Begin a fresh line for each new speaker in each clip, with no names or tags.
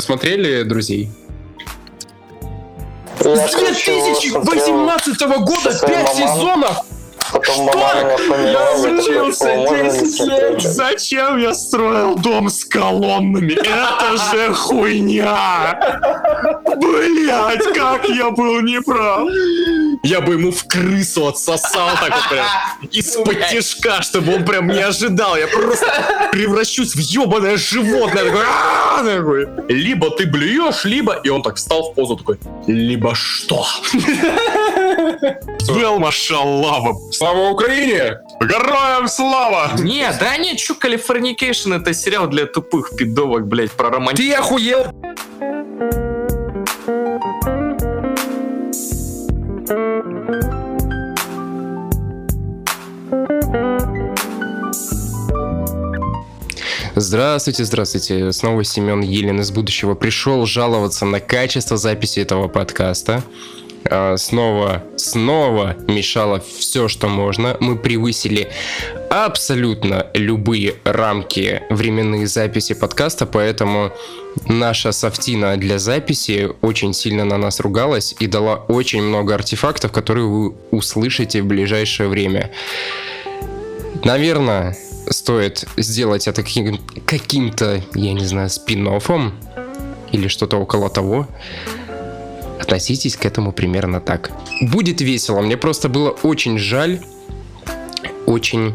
Вы смотрели «Друзей»?
С 2018 года 5 сезонов!
Потом
Что? Я
ли
10 лет! Зачем я строил дом с колоннами? Это же хуйня! Блять, как я был неправ! Я бы ему в крысу отсосал так вот прям из-под тишка, чтобы он прям не ожидал. Я просто превращусь в ебаное животное. Такой. Либо ты блюешь, либо... И он так встал в позу такой, либо что? Вэл, машаллава.
Слава Украине!
Героям слава!
Не, да нет, чё, Калифорникейшн это сериал для тупых пидовок, блять, про романтику.
Ты охуел?
Здравствуйте, здравствуйте. Снова Семен Елен из будущего пришел жаловаться на качество записи этого подкаста. А, Снова, снова мешало все, что можно. Мы превысили абсолютно любые рамки временные записи подкаста, поэтому наша софтина для записи очень сильно на нас ругалась и дала очень много артефактов, которые вы услышите в ближайшее время. Наверное, стоит сделать это каким- каким-то, я не знаю, спин или что-то около того. Относитесь к этому примерно так. Будет весело. Мне просто было очень жаль очень,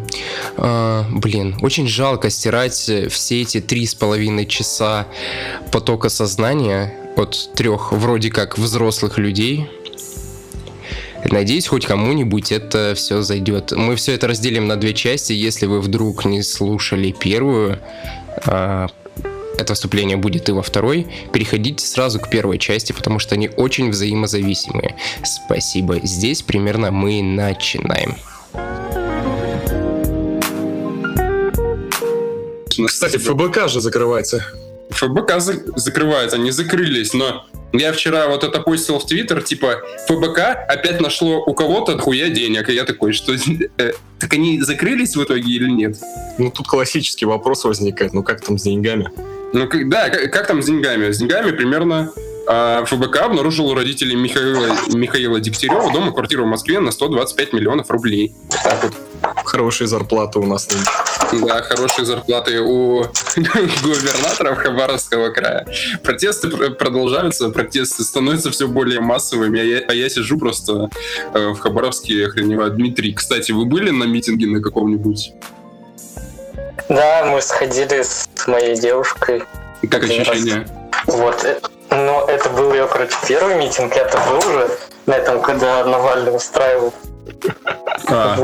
э, блин, очень жалко стирать э, все эти три с половиной часа потока сознания от трех вроде как взрослых людей. Надеюсь, хоть кому-нибудь это все зайдет. Мы все это разделим на две части. Если вы вдруг не слушали первую, а, это вступление будет и во второй, переходите сразу к первой части, потому что они очень взаимозависимые. Спасибо. Здесь примерно мы начинаем.
Кстати, ФБК же закрывается.
ФБК за- закрывается, не закрылись, но я вчера вот это постил в Твиттер, типа, ФБК опять нашло у кого-то хуя денег, и я такой, что... э, так они закрылись в итоге или нет?
Ну, тут классический вопрос возникает. Ну, как там с деньгами?
Ну, как- да, как, как там с деньгами? С деньгами примерно а, ФБК обнаружил у родителей Михаила, Михаила Дегтярева дома квартиру в Москве на 125 миллионов рублей. Так вот.
Хорошие зарплаты у нас.
Да, хорошие зарплаты у губернаторов Хабаровского края. Протесты пр- продолжаются, протесты становятся все более массовыми, а я, а я сижу просто э, в Хабаровске и охреневаю. Дмитрий, кстати, вы были на митинге на каком-нибудь?
Да, мы сходили с моей девушкой.
Как
Один раз.
ощущения?
Вот. э, Но это был ее, короче, первый митинг. Я-то был уже на этом, когда Навальный устраивал.
А.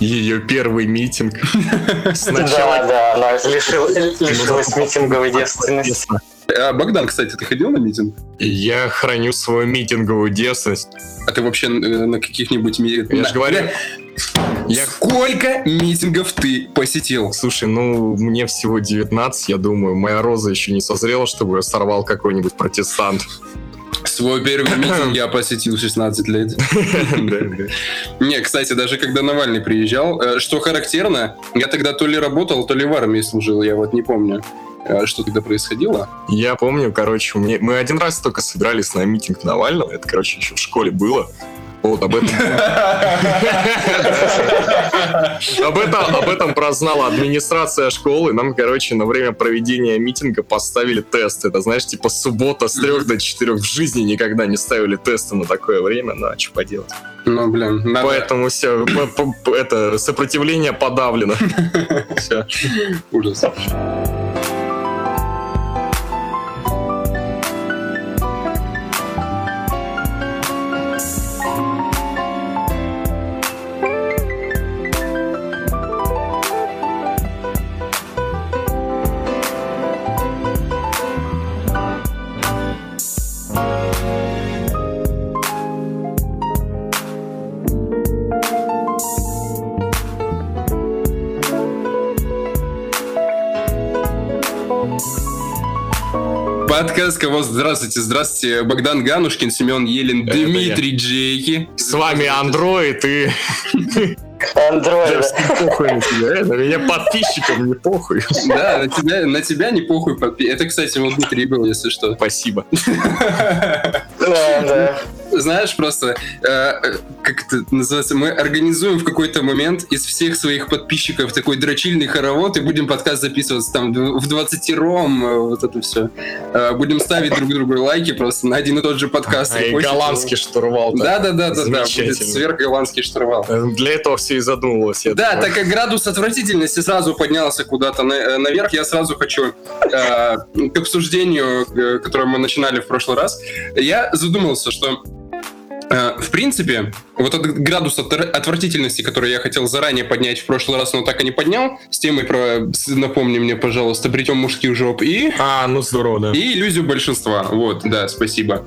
Ее первый митинг. Сначала
Да, да, она лишил- лишилась митинговой девственности.
а, Богдан, кстати, ты ходил на митинг?
Я храню свою митинговую девственность.
А ты вообще э, на каких-нибудь... ми-
Я
на-
же говорю, я
Сколько митингов ты посетил?
Слушай, ну, мне всего 19, я думаю, моя роза еще не созрела, чтобы я сорвал какой-нибудь протестант.
Свой первый митинг я посетил 16 лет. Не, кстати, даже когда Навальный приезжал, э, что характерно, я тогда то ли работал, то ли в армии служил, я вот не помню, э, что тогда происходило.
Я помню, короче, мне... мы один раз только собирались на митинг Навального, это, короче, еще в школе было. Вот об этом... Об этом, об этом прознала администрация школы. Нам, короче, на время проведения митинга поставили тест. Это, знаешь, типа суббота с трех до четырех. В жизни никогда не ставили тесты на такое время. Ну, а что поделать?
Ну, блин, надо...
Поэтому все, это сопротивление подавлено. Все.
Ужас. Подкаст кого здравствуйте, здравствуйте, Богдан Ганушкин, Семен Елен,
Это
Дмитрий Джейки.
С вами Андроид и...
Андроида.
Всем похуй на тебя, на меня подписчикам не похуй.
Да, на тебя, на тебя не похуй подпи- Это, кстати, вот Дмитрий был, если что.
Спасибо.
Да, да.
Знаешь, просто, э, как это называется, мы организуем в какой-то момент из всех своих подписчиков такой дрочильный хоровод и будем подкаст записываться там в 20 ром, э, вот это все. Будем ставить друг другу лайки просто на один и тот же подкаст.
И голландский штурвал. да.
Да, да, да, да, да, будет сверхголландский штурвал.
Э, Для этого все и задумывалось.
Да, так как градус отвратительности сразу поднялся куда-то на- э, наверх, я сразу хочу э, к обсуждению, э, которое мы начинали в прошлый раз. Я задумался, что э, в принципе, вот этот градус отвр- отвратительности, который я хотел заранее поднять в прошлый раз, но так и не поднял, с темой про, напомни мне, пожалуйста, бритем мужских жоп и,
А, ну здорово, да.
и иллюзию большинства. Вот, да, спасибо.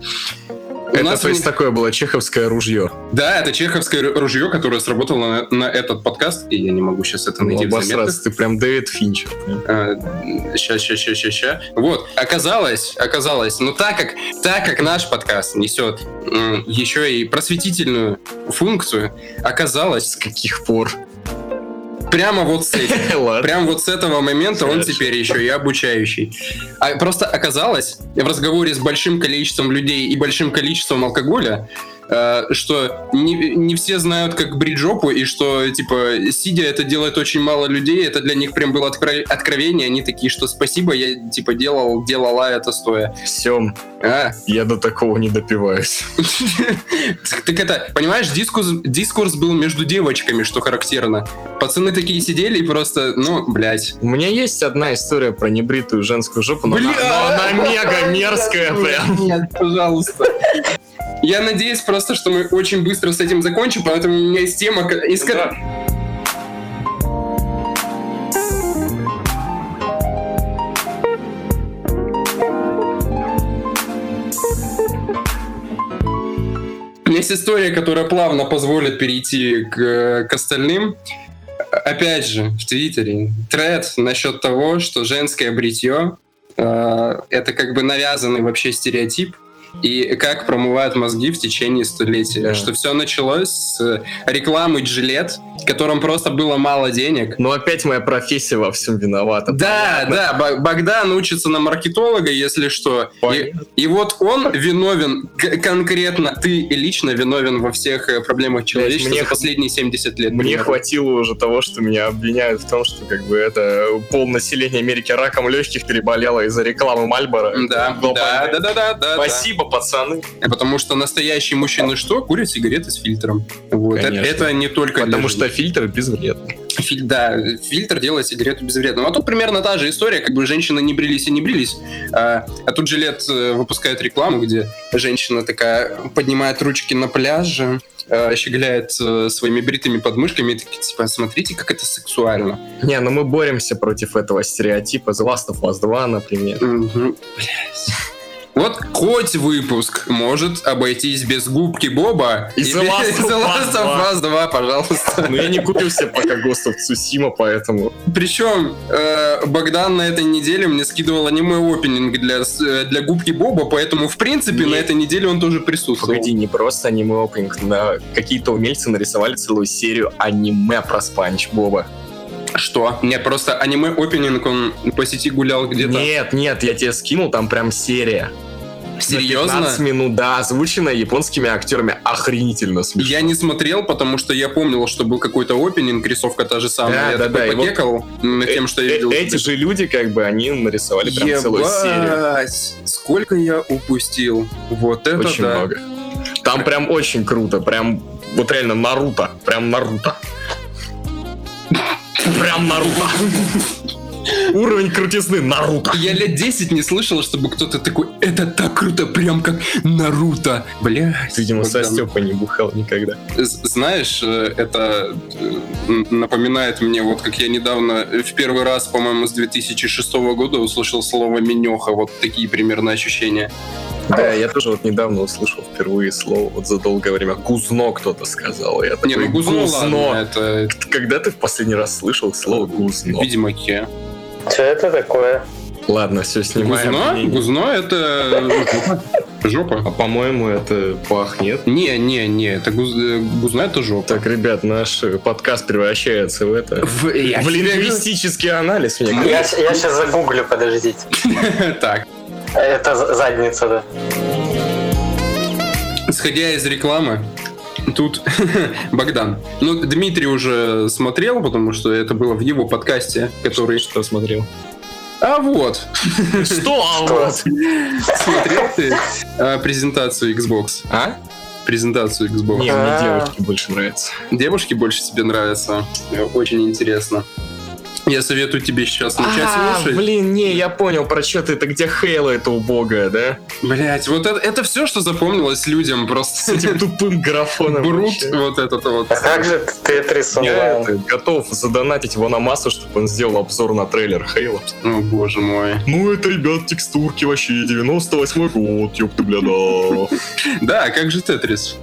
Это,
нас
то есть,
в-
такое было чеховское ружье.
Да, это чеховское ру- ружье, которое сработало на, на этот подкаст, и я не могу сейчас это
Ну,
найти в заметках.
обосраться, ты прям Дэвид прям.
Сейчас, сейчас, сейчас, сейчас, сейчас. Вот, оказалось, оказалось, но так как, так как наш подкаст несет еще и просветительную функцию, оказалось,
С каких пор?
Прямо вот с этим.
Ладно.
Прям вот с этого момента он теперь еще и обучающий. А просто оказалось в разговоре с большим количеством людей и большим количеством алкоголя, э, что не, не все знают, как брить жопу, и что, типа, сидя это делает очень мало людей, это для них прям было откро- откровение, они такие, что спасибо, я, типа, делал, делала это стоя.
Всем,
А,
я до такого не допиваюсь.
так это, понимаешь, дискурс, дискурс был между девочками, что характерно. Пацаны такие сидели и просто, ну, блядь.
У меня есть одна история про небритую женскую жопу, но, она,
Бля!
но она мега мерзкая прям.
Нет, пожалуйста. Я надеюсь просто, что мы очень быстро с этим закончим, поэтому у меня есть тема, из меня есть история, которая плавно позволит перейти к, к остальным. Опять же, в Твиттере тред насчет того, что женское бритье э, это как бы навязанный вообще стереотип, и как промывают мозги в течение столетия.
Да.
Что все началось с рекламы Джилет, в котором просто было мало денег.
Но опять моя профессия во всем виновата.
Да, да, Ба- Богдан учится на маркетолога, если что. И,
Понятно.
и вот он виновен, конкретно ты лично виновен во всех э, проблемах человечества
мне
за последние 70 лет.
Мне
примерно.
хватило уже того, что меня обвиняют в том, что как бы это пол населения Америки раком легких переболело из-за рекламы Мальбора.
Да, да, да, да, да, да.
Спасибо, пацаны.
да. Потому что настоящие мужчины что? Курят сигареты с фильтром. Вот. Это,
Конечно.
это не только
Потому что фильтр безвредный.
Филь- да, фильтр делает сигарету безвредным. А тут примерно та же история, как бы женщины не брились и не брились. А, а тут Жилет э, выпускает рекламу, где женщина такая поднимает ручки на пляже, э, щеголяет э, своими бритыми подмышками и такие, типа, смотрите, как это сексуально.
Не, ну мы боремся против этого стереотипа. The Last of Us 2, например.
Мгм. Блядь. Вот хоть выпуск может обойтись без губки Боба
И The Last
The Last of Us 2, пожалуйста.
Но я не купил себе пока Ghost of Tsushima, поэтому...
Причем э, Богдан на этой неделе мне скидывал аниме-опенинг для, э, для губки Боба, поэтому, в принципе,
Нет.
на этой неделе он тоже присутствовал.
Погоди, не просто аниме-опенинг, на какие-то умельцы нарисовали целую серию аниме про Спанч Боба.
Что? Нет, просто аниме-опенинг, он по сети гулял где-то.
Нет, нет, я тебе скинул, там прям серия. На
Серьезно?
15 минут, да, озвученная японскими актерами. Охренительно смешно.
Я не смотрел, потому что я помнил, что был какой-то опенинг, рисовка та же самая.
Да,
я
да, да, и вот
покекал над тем, что я
Э-
видел.
Эти же люди, как бы, они нарисовали прям целую серию.
Ебать! Сколько я упустил. Вот это
Очень
да.
много. Там прям очень круто, прям вот реально Наруто, прям Наруто. Прям Наруто. Уровень крутизны Наруто.
Я лет 10 не слышал, чтобы кто-то такой, это так круто, прям как Наруто. Бля.
Видимо, со Степой не бухал никогда.
Знаешь, э, это э, напоминает мне, вот как я недавно э, в первый раз, по-моему, с 2006 года услышал слово «менеха». Вот такие примерно ощущения.
Да, я тоже вот недавно услышал впервые слово, вот за долгое время. Гузно кто-то сказал. Я
Не,
такой,
ну гузно, ладно, это
Когда ты в последний раз слышал слово гузно?
в Ведьмаке.
Что это такое?
Ладно, все, снимаем.
Гузно?
мнение.
Гузно это... Жопа?
А по-моему, это пахнет.
Не, не, не, это гуз, э, гузна это жопа.
Так, ребят, наш э, подкаст превращается в это.
В, я
В лингвистический анализ, мне
Я,
кажется.
я сейчас загуглю, подождите.
Так,
Это задница, да.
исходя из рекламы, тут Богдан. Ну, Дмитрий уже смотрел, потому что это было в его подкасте, который...
Что смотрел?
А вот,
Что? а вот?
смотрел ты э, презентацию Xbox?
А?
Презентацию Xbox.
Не, мне
А.
девушки больше нравятся.
Девушки больше тебе нравятся? Очень интересно. Я советую тебе сейчас начать
А,
слушать.
блин, не, я понял, про что ты, это где Хейла это убогая, да?
Блять, вот это, это все, что запомнилось людям,
С
просто
этим тупым графоном.
брут вот этот вот.
А как же Тетрис
Я готов задонатить Ванамасу, чтобы он сделал обзор на трейлер Хейла.
О, боже мой.
Ну это, ребят, текстурки вообще, 98 год, ёпты, бля, да.
Да, а как же Тетрис?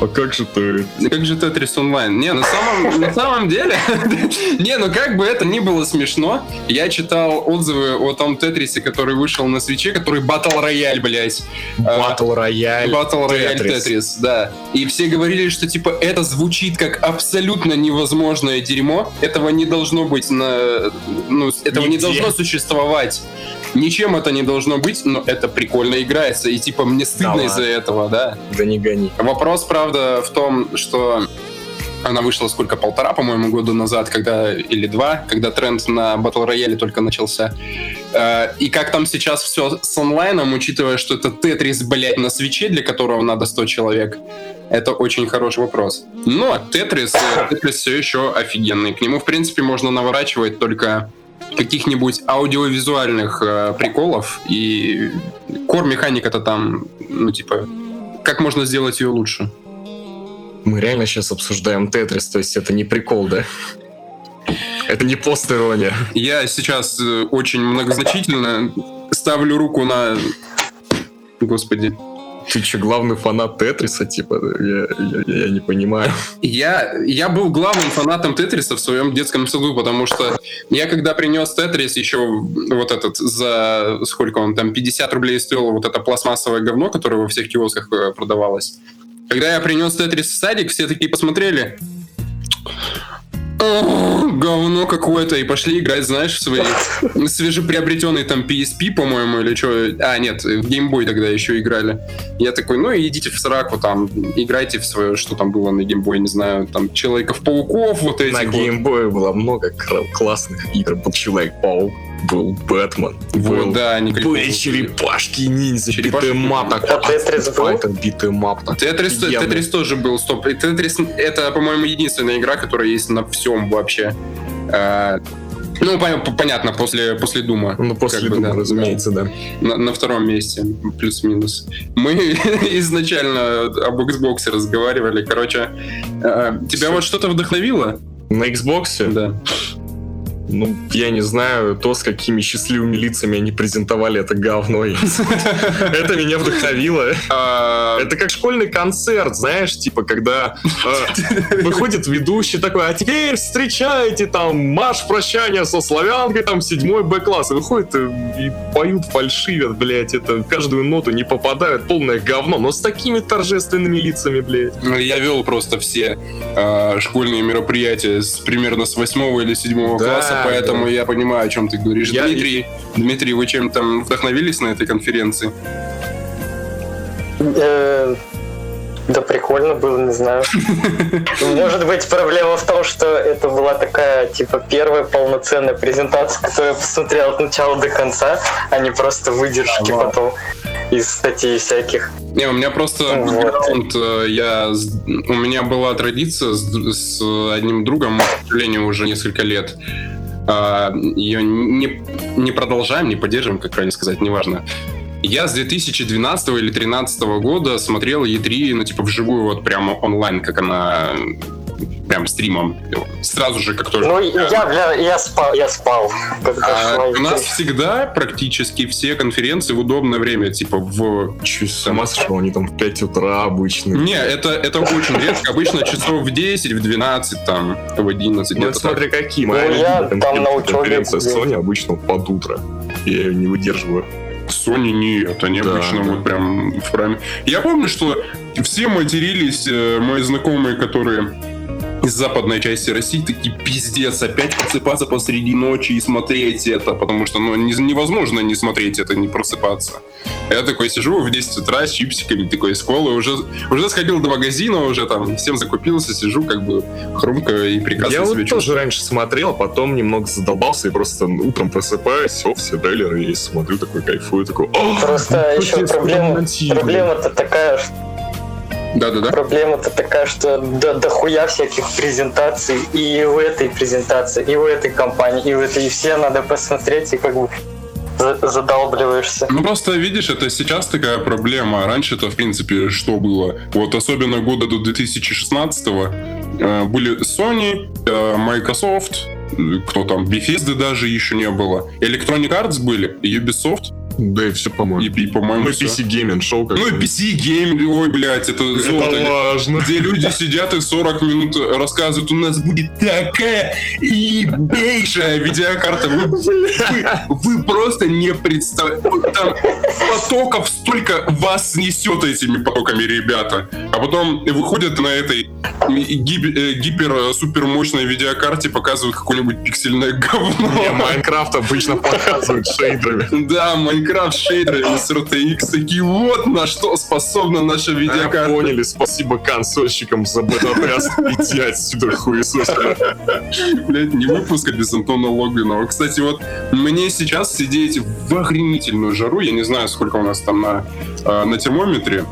А как же ты?
Как же Тетрис онлайн? Не, на самом, на самом деле, не, ну как бы это ни было смешно, я читал отзывы о том Тетрисе, который вышел на свече, который Battle Royale, блять.
Батл рояль.
Battle Royale
Тетрис.
Тетрис, да. И все говорили, что типа это звучит как абсолютно невозможное дерьмо. Этого не должно быть на... Ну, этого не
Нигде.
должно существовать. Ничем это не должно быть, но это прикольно играется. И типа мне стыдно
Да
из-за этого, да.
Да не гони.
Вопрос, правда, в том, что она вышла сколько, полтора, по-моему, года назад, когда, или два, когда тренд на батл рояле только начался. Э, И как там сейчас все с онлайном, учитывая, что это Тетрис, блядь, на свече, для которого надо 100 человек, это очень хороший вопрос. Но Тетрис, э, Тетрис все еще офигенный. К нему, в принципе, можно наворачивать только каких-нибудь аудиовизуальных э, приколов, и кор-механика-то там, ну, типа, как можно сделать ее лучше?
Мы реально сейчас обсуждаем Тетрис, то есть это не прикол, да? Это не пост-ирония.
Я сейчас э, очень многозначительно ставлю руку на... Господи.
Ты что, главный фанат Тетриса, типа? Я, я- я не понимаю.
Я, я был главным фанатом Тетриса в своем детском саду, потому что я когда принес Тетрис, еще вот этот за сколько он там, 50 рублей стоило вот это пластмассовое говно, которое во всех киосках э, продавалось. Когда я принес Тетрис в садик, все такие посмотрели. «О, говно какое-то, и пошли играть, знаешь, в свои свежеприобретенный там PSP, по-моему, или что. А, нет, в Game Boy тогда еще играли. Я такой, ну идите в сраку там, играйте в свое, что там было на Game Boy, не знаю, там Человеков-пауков, вот этих
На
вот.
геймбое было много классных игр. Был Человек-паук, был Бэтмен, был...
Вот, да, никаких.
Были
Черепашки.
beat 'em up, так,
А Тетрис был?
Beat 'em up.
Тетрис, тоже был, стоп. И Тетрис это, по-моему, единственная игра, которая есть на всем вообще. А, ну, пон- понятно, после, после Дума.
Ну, после
Как бы,
Дума,
да,
разумеется, да.
На, на втором месте, плюс-минус. Мы изначально об Xbox разговаривали. Короче, э, тебя вот что-то вдохновило?
На Xbox,
Да.
Ну, я не знаю, то, с какими счастливыми лицами они презентовали это говно. Это меня вдохновило.
А,
Это как школьный концерт, знаешь, типа, когда э, выходит ведущий такой, а теперь встречайте там марш прощания со славянкой, там седьмой Б-класс. И выходит и, и поют, фальшивят, блядь, это в каждую ноту не попадают, полное говно, но с такими торжественными лицами, блядь.
Ну, Я вел просто все э, школьные мероприятия примерно с восьмого или седьмого
Да,
поэтому
да.
я понимаю, о чем ты говоришь.
Я-
Дмитрий, Дмитрий, вы чем там вдохновились на этой конференции?
Э, Да прикольно было, не знаю. Может быть, проблема в том, что это была такая, типа, первая полноценная презентация, которую я посмотрел от начала до конца, а не просто выдержки
Ага.
потом из статей всяких.
Не, у меня просто
Вот.
э, я, у меня была традиция с, с одним другом, мы, к сожалению, уже несколько лет. А, Ее не, не продолжаем, не поддерживаем, как правильно сказать, неважно. Я с 2012 или 2013 года смотрел E3, ну, типа, вживую, вот прямо онлайн, как она прям стримом. Сразу же, как только...
Ну, я, бля, я спал, я спал,
А у нас всегда практически все конференции в удобное время, типа в
с ума сошел, они там в 5 утра обычно.
Не, это, это очень редко. Обычно часов в 10, в 12, там, в 11.
Ну, смотри, какие.
Ну,
Моя
я
любимая
там на
конференция
учебе
конференция. Sony обычно под утро. Я ее не выдерживаю.
так. Sony нет, они
Да,
обычно
да.
вот прям в прайме. Я помню, что все матерились, э, мои знакомые, которые из западной части России, такие пиздец, опять просыпаться посреди ночи и смотреть это, потому что ну, не- невозможно не смотреть это, не просыпаться. Я такой сижу в 10 утра с чипсиками, такой из школы, уже, уже сходил до магазина, уже там всем закупился, сижу как бы хрумкаю и прекрасно
Я вот
чувствую.
тоже раньше смотрел, потом немного задолбался и просто утром просыпаюсь, все, все трейлеры и смотрю, такой кайфую, такой, «О,
Просто
ну,
еще проблема,
анонсировали».
проблема-то такая, что
Да-да-да.
Проблема-то такая, что до, дохуя всяких презентаций и в этой презентации, и в этой компании, и в этой, и все надо посмотреть, и как бы за- задалбливаешься.
Ну просто видишь, это сейчас такая проблема. Раньше-то, в принципе, что было? Вот особенно года до 2016 э, были Sony, э, Microsoft, э, кто там, Bethesda даже еще не было. Electronic Arts были, Ubisoft
Да и все,
и,
по-моему.
и, по-моему,
Ну. PC Gaming шоу как
Ну и. PC Game, ой, блядь, это золото.
Это важно.
Где люди сидят и 40 минут рассказывают, у нас будет такая ебейшая видеокарта. Вы, вы- вы просто не представляете. Там потоков столько вас снесет этими потоками, ребята. А потом выходят на этой гип- э, гипер-супер мощной видеокарте, показывают какое-нибудь пиксельное
Не,
говно.
Майнкрафт обычно показывают шейдерами.
Да, Майнкрафт шейдерами с RTX. Такие, вот на что способна наша
А,
видеокарта.
Поняли, спасибо консольщикам за бета-тест. Иди отсюда, хуесосина.
Блять, не выпуска без Антона Логвинова. Кстати, вот мне сейчас сидеть в охренительную жару, я не знаю, сколько у нас там на, э, на термометре,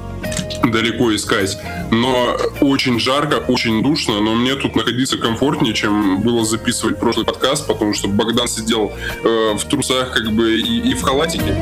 далеко искать, но очень жарко, очень душно, но мне тут находиться комфортнее, чем было записывать прошлый подкаст, потому что Богдан сидел э, в трусах как бы и, и в халатике.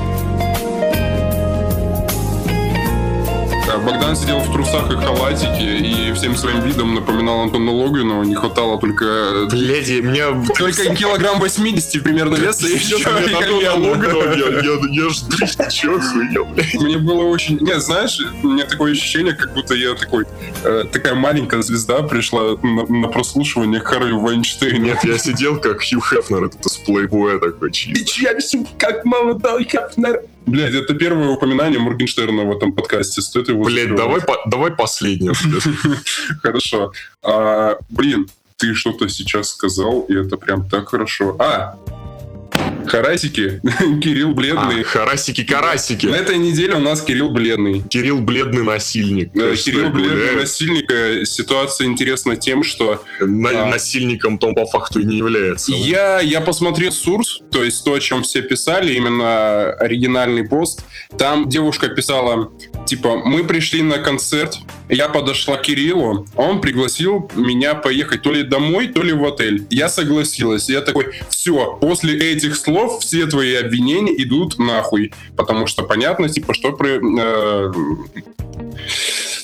Богдан сидел в трусах и халатике и всем своим видом напоминал Антона Логвинова. Не хватало только э,
Блядь, меня...
только килограмм 80 примерно веса, и все.
Ты мне? Я, жду, ты чё, охуел?
Мне было очень... Нет, знаешь, у меня такое ощущение, как будто я такой... э, такая маленькая звезда пришла на, прослушивание Харви Вайнштейну.
Нет, я сидел как Хью Хефнер, этот из плейбоя такой чисто.
я всё как молодой Хафнер. Блядь, это первое упоминание Моргенштерна в этом подкасте. Стоит его
Блядь,
закрывать.
давай, по- давай последнее.
Хорошо. А, блин, ты что-то сейчас сказал, и это прям так хорошо. А! Харасики. Кирилл
А,
Бледный. На
Харасики-карасики.
этой неделе у нас Кирилл Бледный.
Кирилл бледный насильник.
Да, Кирилл Бледный
гуляет.
насильник. э, Ситуация интересна тем, что
На-
Да.
Насильником он по факту и не является.
я, я посмотрел Сурс, то есть то, о чем все писали, именно оригинальный пост. Там девушка писала, типа, мы пришли на концерт, я подошла к Кириллу, он пригласил меня поехать то ли домой, то ли в отель. Я согласилась. Я такой, все, после этих слов все твои обвинения идут нахуй. Потому что понятно, типа, что про... э,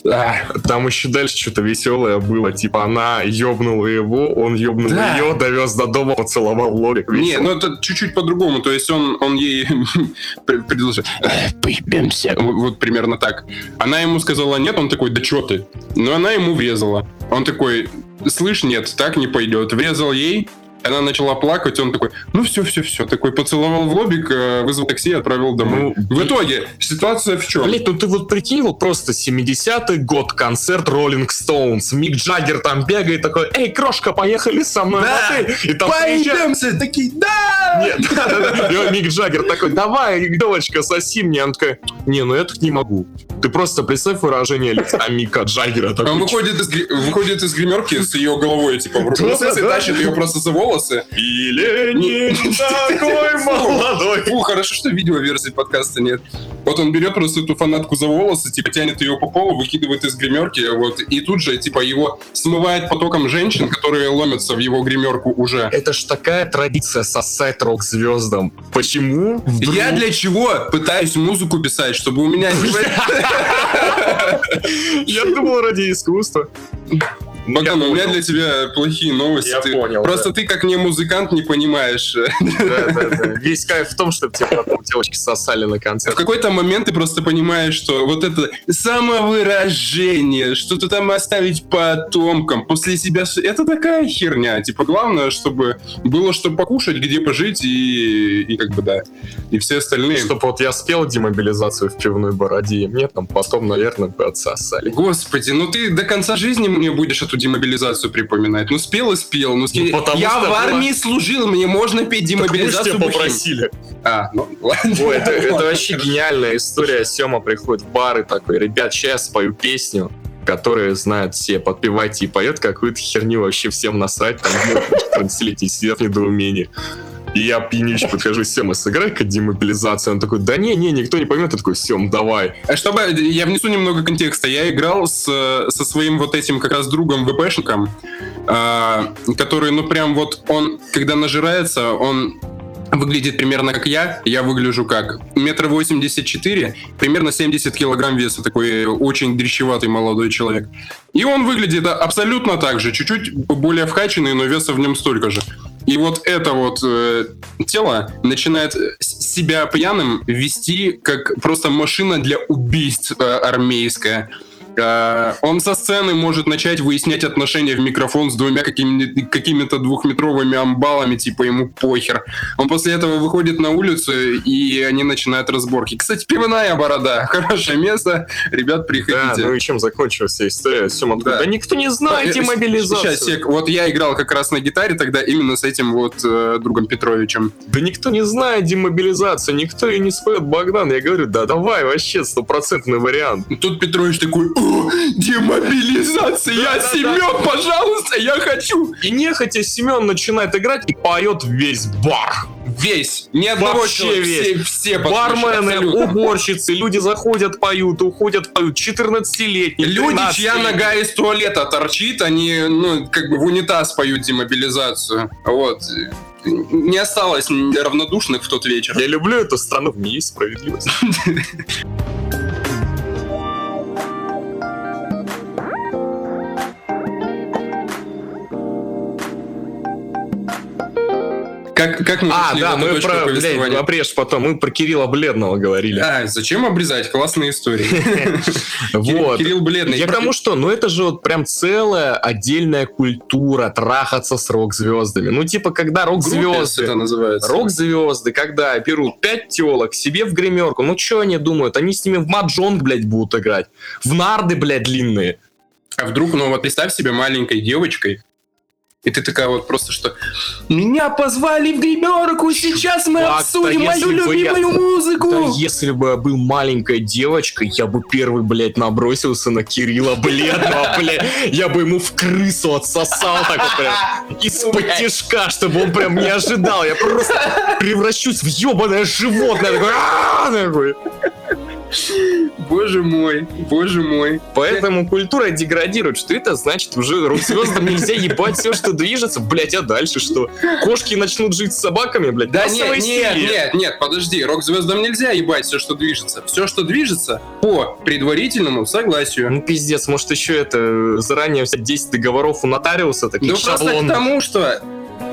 а,
Там еще дальше что-то веселое было. Типа она ёбнула его, он ёбнул
Да.
ее, довез до дома, поцеловал лобик.
Не, ну это чуть-чуть по-другому. То есть он, он ей пр- предложил, «Э, поебемся. Вот, вот примерно так. Она ему сказала нет, он такой, да чё ты? Но она ему врезала. Он такой, слышь, нет, так не пойдет. Врезал ей, она начала плакать, он такой, ну все, все, все. Такой поцеловал в лобик, э, вызвал такси и отправил домой.
Ну,
в итоге, ситуация в чем?
Блять, ну ты вот прикинь, вот просто 70-й год, концерт Rolling Stones, Мик Джаггер там бегает такой, эй, крошка, поехали со мной
Да,
в отель!» И там приезжает-
Такие, да!
Нет. И он, Мик Джаггер такой, давай, девочка, соси мне. Она такая, не, ну я так не могу. Ты просто представь выражение лица Мика Джаггера. такой,
Он выходит из, выходит из гримерки с ее головой, типа, в смысле,
Да-да-да.
тащит ее просто за волосы.
И Ленин такой молодой.
Фу, хорошо, что видеоверсии подкаста нет. Вот он берет просто эту фанатку за волосы, типа тянет ее по полу, выкидывает из гримерки, вот, и тут же, типа, его смывает потоком женщин, которые ломятся в его гримерку уже.
Это ж такая традиция сосать рок-звездам. Почему вдруг-
Я для чего пытаюсь музыку писать, чтобы у меня...
Я думал ради искусства.
Богдан, у меня для тебя плохие новости.
Я
Ты-
понял,
Просто ты как не музыкант не понимаешь.
Да, да, да. Весь кайф в том, чтобы тебе потом девочки сосали на
В
концерт.
какой-то момент ты просто понимаешь, что вот это самовыражение, что-то там оставить потомкам после себя, это такая херня. Типа, главное, чтобы было что покушать, где пожить и, и как бы да. И все остальные.
Чтобы вот я спел демобилизацию в пивной бороде, и мне там потом, наверное, бы отсосали.
Господи, ну ты до конца жизни мне будешь эту демобилизацию припоминать. Ну спел и спел. Ну, ски-
потому
я
что
в
было-
армии служил, мне можно петь
Так
демобилизацию. бухим.
попросили.
А, ну ладно.
Ой, это, это вообще гениальная история. Сема приходит в бар и такой, ребят, сейчас спою песню, которую знают все, подпевайте, и поет какую-то херню, вообще всем насрать, там 30-летний сидят в недоумении. И я пьянючий подхожу, Сема, сыграй-ка демобилизацию. Он такой, да не, не, никто не поймет. Я такой, Сем, давай.
А Чтобы я внесу немного контекста, я играл с, со своим вот этим как раз другом ВПшником, а, который, ну прям вот он, когда нажирается, он выглядит примерно как я, я выгляжу как метр восемьдесят четыре, примерно 70 килограмм веса, такой очень дрещеватый молодой человек. И он выглядит абсолютно так же, чуть-чуть более вкачанный, но веса в нем столько же. И вот это вот э, тело начинает себя пьяным вести как просто машина для убийств э, армейская. Э, он со сцены может начать выяснять отношения в микрофон с двумя какими- какими-то двухметровыми амбалами, типа ему похер. Он после этого выходит на улицу, и они начинают разборки. Кстати, пивная борода. Хорошее место. Ребят,
Да,
приходите.
ну и чем закончилась история? Сема такой,
Да.
да никто не знает
Э,
демобилизацию.
Сейчас, сек. Вот я играл как раз на гитаре тогда именно с этим вот э, другом Петровичем.
Да никто не знает демобилизацию, никто и не споет Богдан. Я говорю, да давай, вообще стопроцентный вариант.
Тут Петрович такой, «О, демобилизация, я
Да-да-да.
Семен, пожалуйста, я хочу.
И нехотя Семен начинает играть и поет весь бар.
Весь, ни одного
Вообще
человека,
весь.
все, все
Бармены,
абсолютно.
уборщицы, люди заходят, поют, уходят, поют. 14-летние,
Люди,
13-летние.
чья нога из туалета торчит, они, ну, как бы в унитаз поют демобилизацию. Вот. Не осталось равнодушных в тот вечер.
Я люблю эту страну, в ней есть справедливость.
Как, как мы
А, да, мы про, блядь, обрежь потом, мы про Кирилла Бледного говорили.
А, зачем обрезать? Классная история.
Вот.
Кирилл Бледный.
Я к тому, что, ну это же вот прям целая отдельная культура трахаться с рок-звездами. Ну типа, когда
Группес это
рок-звезды...
называется.
Рок-звезды, когда берут пять телок себе в гримерку, ну что они думают? Они с ними в маджонг, блядь, будут играть. В нарды, блядь, длинные.
А вдруг, ну вот представь себе маленькой девочкой, и ты такая вот просто, что «Меня позвали в гримерку, сейчас мы
Чувак,
обсудим
да
мою
бы я-
любимую музыку!»
Да если бы я был маленькой девочкой, я бы первый, блядь, набросился на Кирилла бледного, блядь. Я бы ему в крысу отсосал так вот прям из-под тишка, чтобы он прям не ожидал. Я просто превращусь в ебаное животное. Такой, такой.
Боже мой, боже мой.
Поэтому культура деградирует. Что это значит? Уже рок-звездам нельзя ебать все, что движется. Блять, а дальше что? Кошки начнут жить с собаками, блядь?
Да нет, нет, нет, нет, подожди, рок-звездам нельзя ебать все, что движется. Все, что движется, по предварительному согласию.
Ну пиздец, может еще это заранее взять 10 договоров у нотариуса, таких
Ну просто к тому, что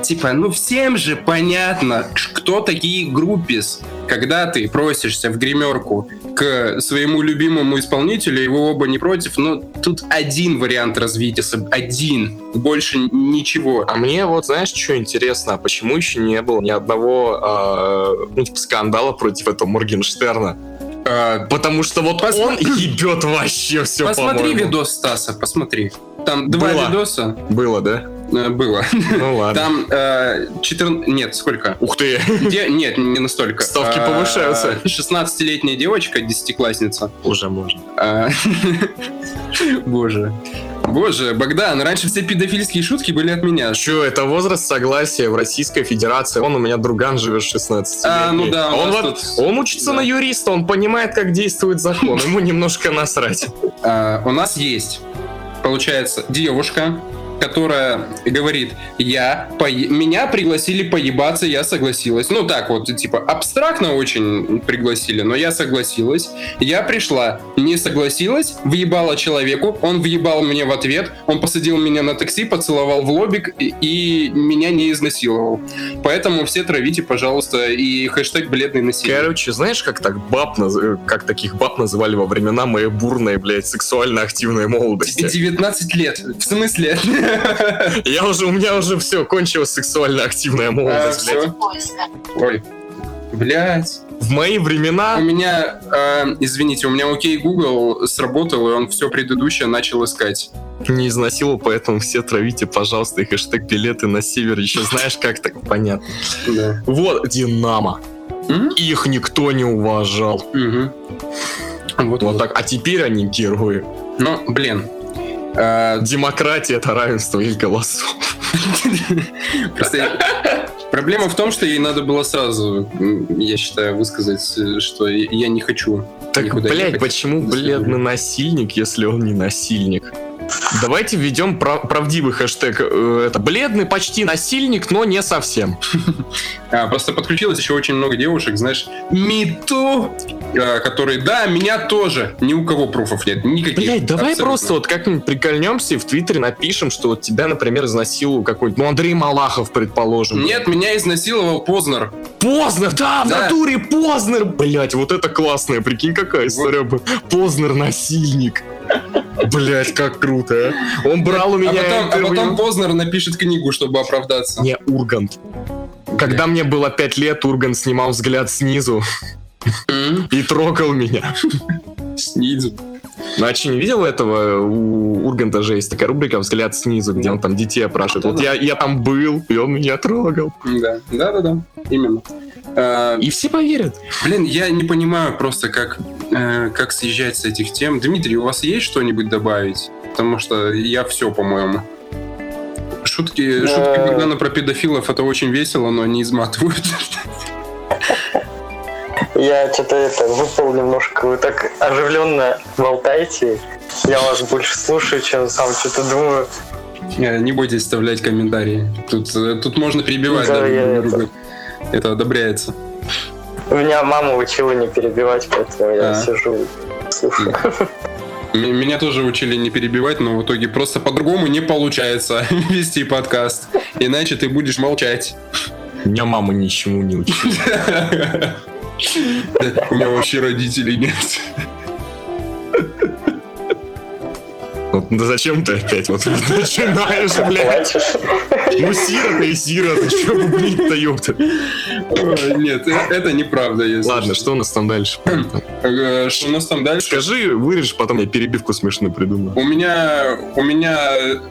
типа, ну всем же понятно, кто такие группис. Когда ты просишься в гримерку к своему любимому исполнителю, вы оба не против, но тут один вариант развития, один, больше ничего.
А мне вот, знаешь, что интересно, а почему еще не было ни одного ну, типа, скандала против этого Моргенштерна?
А,
Потому что вот
Посма-
он ебет вообще все,
посмотри видос Стаса, посмотри. Там два
Было.
видоса
Было, да?
Э, было.
Ну ладно.
Там э, 14... Нет, сколько?
Ух ты.
Де- Нет, не настолько.
Ставки
А,
повышаются.
16-летняя девочка, десятиклассница.
Уже можно.
А, Боже. Боже, Богдан, раньше все педофильские шутки были от меня.
Че, это возраст согласия в Российской Федерации. Он у меня друган живет 16
А, ну да,
он, вот-
тут-
он учится
да.
на юриста, он понимает, как действует закон. Ему немножко насрать.
А, У нас есть, получается, девушка, которая говорит, я, пое- меня пригласили поебаться, я согласилась. Ну так вот, типа, абстрактно очень пригласили, но я согласилась. Я пришла, не согласилась, въебала человеку, он въебал мне в ответ, он посадил меня на такси, поцеловал в лобик и, и меня не изнасиловал. Поэтому все травите, пожалуйста, и хэштег бледный насилие.
Короче, знаешь, как так баб, наз- как таких баб называли во времена моей бурной, блядь, сексуально активной молодости?
19 лет. В смысле?
Я уже, у меня уже все, кончилась сексуально активная
А,
молодость, блядь.
всё. Ой. Блять.
В мои
У
времена...
меня, э, извините, у меня окей Google сработал, и он все предыдущее начал искать.
Не изнасиловал, поэтому все травите, пожалуйста, и хэштег билеты на север. Еще знаешь, как так понятно.
Да.
Вот, Динамо.
М?
Их никто не уважал.
Мгм. Вот,
Вот так. А теперь они герои.
Ну, блин. Э,
Демократия — это равенство их голосов.
Проблема в том, что ей надо было сразу, я считаю, высказать, э, что я не хочу.
Так,
никуда
блядь,
ехать.
почему бледный насильник, если он не насильник? Давайте введем прав- правдивый хэштег. э, Это бледный почти насильник, но не совсем.
А, просто подключилось еще очень много девушек, знаешь, МИТУ, э, которые, да, меня тоже. Ни у кого пруфов нет, никаких.
Блять, давай
Абсолютно.
просто вот как-нибудь прикольнемся и в Твиттере напишем, что вот тебя, например, изнасиловал какой-нибудь, ну, Андрей Малахов, предположим.
Нет, меня изнасиловал Познер.
Познер, да, в
Да.
натуре Познер! Блять, вот это классная, прикинь, какая история бы. Познер насильник. Блять, как круто, а. Он брал у
А
меня
потом, а потом Познер напишет книгу, чтобы оправдаться.
Не, Ургант. Когда мне было пять лет, Ургант снимал взгляд снизу и трогал меня.
Снизу.
Значит, не видел этого? У Урганта же есть такая рубрика «Взгляд снизу», где он там детей опрашивает. Вот я, я там был, и он меня трогал.
Да, да, да, да. Именно. А,
И все поверят.
блин, я не понимаю просто, как, э, как съезжать с этих тем. Дмитрий, у вас есть что-нибудь добавить? Потому что я все, по-моему. Шутки,
Да.
шутки Богдана про педофилов это очень весело, но не изматывают.
Я что-то это выпал немножко. Вы так оживленно болтаете. Я вас больше слушаю, чем сам что-то думаю.
Э, Не бойтесь вставлять комментарии. Тут, э, тут можно перебивать
Да,
друга.
это-
Это одобряется.
Меня мама учила не перебивать, поэтому я
А.
сижу и слушаю.
Меня тоже учили не перебивать, но в итоге просто по-другому не получается вести подкаст. Иначе ты будешь молчать.
Меня мама ничему не учила.
У меня вообще родителей нет.
Вот да зачем ты опять вот начинаешь, блядь? Ну, сирота и сирота, что бублить-то, ёпта?
Нет, э, это неправда. если
Ладно, что у нас там дальше?
Э, Что у нас там дальше?
Скажи, вырежь, потом я перебивку смешную придумаю.
У меня, у меня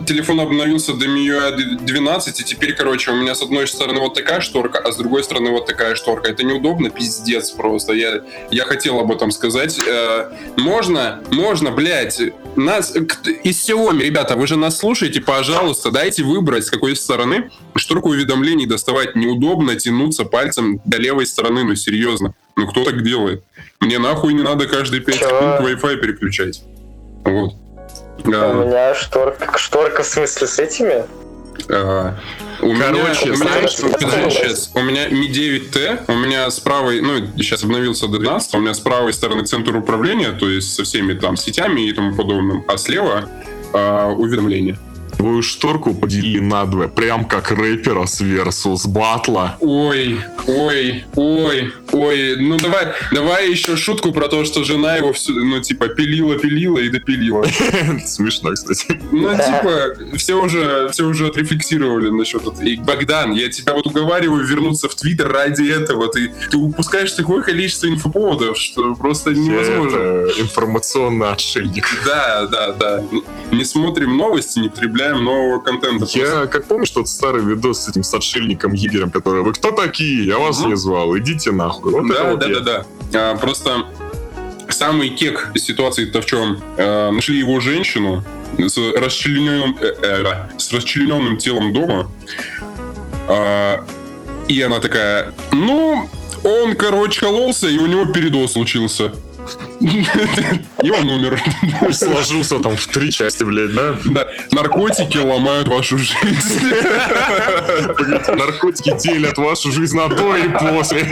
телефон обновился до MIUI 12, и теперь, короче, у меня с одной стороны вот такая шторка, а с другой стороны вот такая шторка. Это неудобно, пиздец просто. Я, я хотел об этом сказать. Э, можно, можно, блядь, нас из Xiaomi, ребята, вы же нас слушаете, пожалуйста, дайте выбрать, с какой стороны шторку уведомлений доставать. Неудобно тянуться пальцем до левой стороны, ну серьезно. Ну кто так делает? Мне нахуй не надо каждые 5
Чё?
секунд Wi-Fi переключать. Вот.
У
А,
меня шторка. Шторка в смысле с этими?
А, у меня,
Короче,
у меня,
знаешь,
у меня, сейчас, у меня Mi 9T, у меня с правой, ну, сейчас обновился до 12, у меня с правой стороны центр управления, то есть со всеми там сетями и тому подобным, а слева а, уведомления.
Твою шторку поделили надвое, прям как рэпера с Versus батла.
Ой, ой, ой, ой, ну давай, давай еще шутку про то, что жена его всю, ну, типа, пилила-пилила и допилила.
Смешно, кстати.
Ну, типа, все уже, все уже отрефлексировали насчет этого. И, Богдан, я тебя вот уговариваю вернуться в Твиттер ради этого. Ты, ты упускаешь такое количество инфоповодов, что просто невозможно.
Информационный отшельник.
Да, да, да. Не смотрим новости, не потребляем нового контента.
Я, как помнишь тот старый видос с этим с отшельником который «Вы кто такие? Я вас
Мгм.
не звал, идите нахуй». Вот
Да,
вот
да,
я.
да, да. А, просто самый кек ситуации-то в чем? А, нашли его женщину с расчлененным, э, э, с расчлененным телом дома. А, и она такая, ну, он, короче, кололся, и у него передоз случился. И он умер.
Сложился там в три части, блядь, да?
Да, наркотики ломают вашу жизнь.
Наркотики делят вашу жизнь на до и после.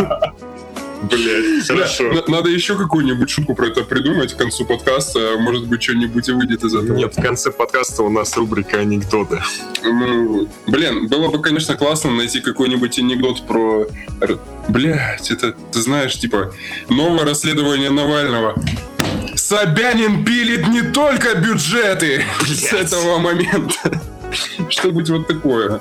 Блядь, хорошо.
Н- Надо еще какую-нибудь шутку про это придумать к концу подкаста. Может быть, что-нибудь и выйдет из этого.
Нет, в конце подкаста у нас рубрика анекдоты.
Ну, блин, было бы, конечно, классно найти какой-нибудь анекдот про... Блять, это, ты знаешь, типа, новое расследование Навального. Собянин пилит не только бюджеты с этого момента. Что-нибудь вот такое.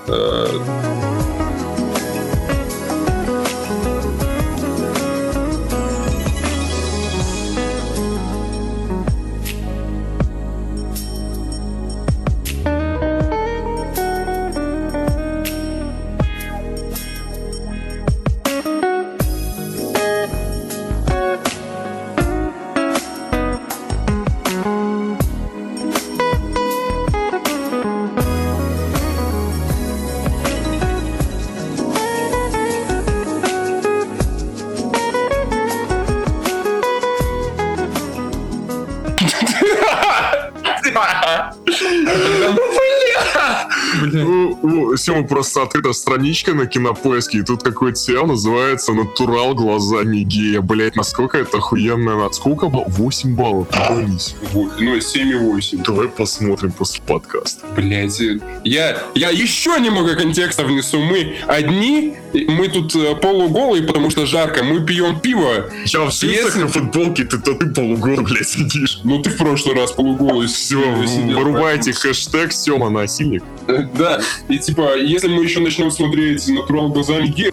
У, у Сема просто открыта страничка на кинопоиске, и тут какой-то сериал называется «Натурал. Глаза не гея». Блять, насколько это охуенно. Сколько баллов? 8 баллов. Прикольнись.
Ну, 7,8.
Давай посмотрим после подкаста.
Блять, я, я еще немного контекста внесу. Мы одни, мы тут э, полуголые, потому что жарко, мы пьем пиво.
Я в
Если-
и футболке, ты то ты полугол, блядь, сидишь.
Ну ты в прошлый раз полуголый
Все, вырубайте хэштег Сема насильник.
Э, Да, и типа, если мы еще начнем смотреть натурал глазами гея,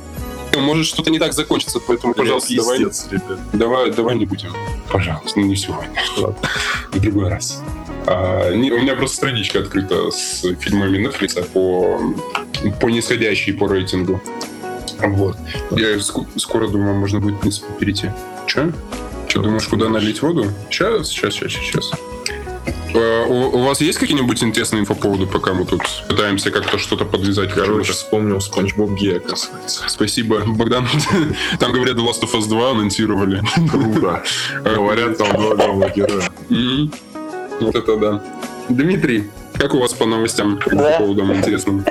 может что-то не так закончится, поэтому, пожалуйста, давай,
ребят.
давай, давай не будем. Пожалуйста, ну не сегодня. В другой раз. А, не- у меня просто страничка открыта с фильмами Netflix по, по нисходящей по рейтингу. Вот. Я ск- скоро думаю, можно будет, в принципе, перейти. Че? Че, думаешь, куда налить воду? Сейчас, сейчас, сейчас, сейчас. А, У, у вас есть какие-нибудь интересные инфо по поводу, пока мы тут пытаемся как-то что-то подвязать?
Короче,
Короче,
вспомнил Спанч Боб Гея, оказывается.
спасибо, Богдан. Там, говорят, The Last of Us 2 анонсировали.
Круто. Говорят, там два главных героя.
Вот это да. Дмитрий, как у вас по новостям? По
Да.
поводам интересным.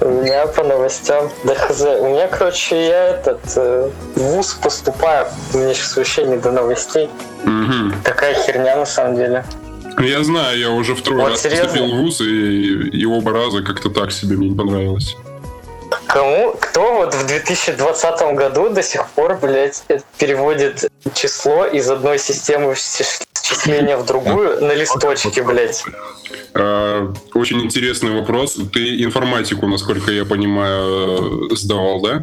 У меня по новостям, да хз. У меня, короче, я этот э, в ВУЗ поступаю. У меня сейчас вообще не до новостей.
Мгм.
Такая херня на самом деле.
Я знаю, я уже второй
Вот
раз
серьезно?
поступил в ВУЗ, и, и оба раза как-то так себе мне не понравилось.
Кому, кто вот в 2020 году до сих пор, блядь, переводит число из одной системы счис- счисления в другую на листочке, блядь?
А, Очень интересный вопрос. Ты информатику, насколько я понимаю, сдавал, да?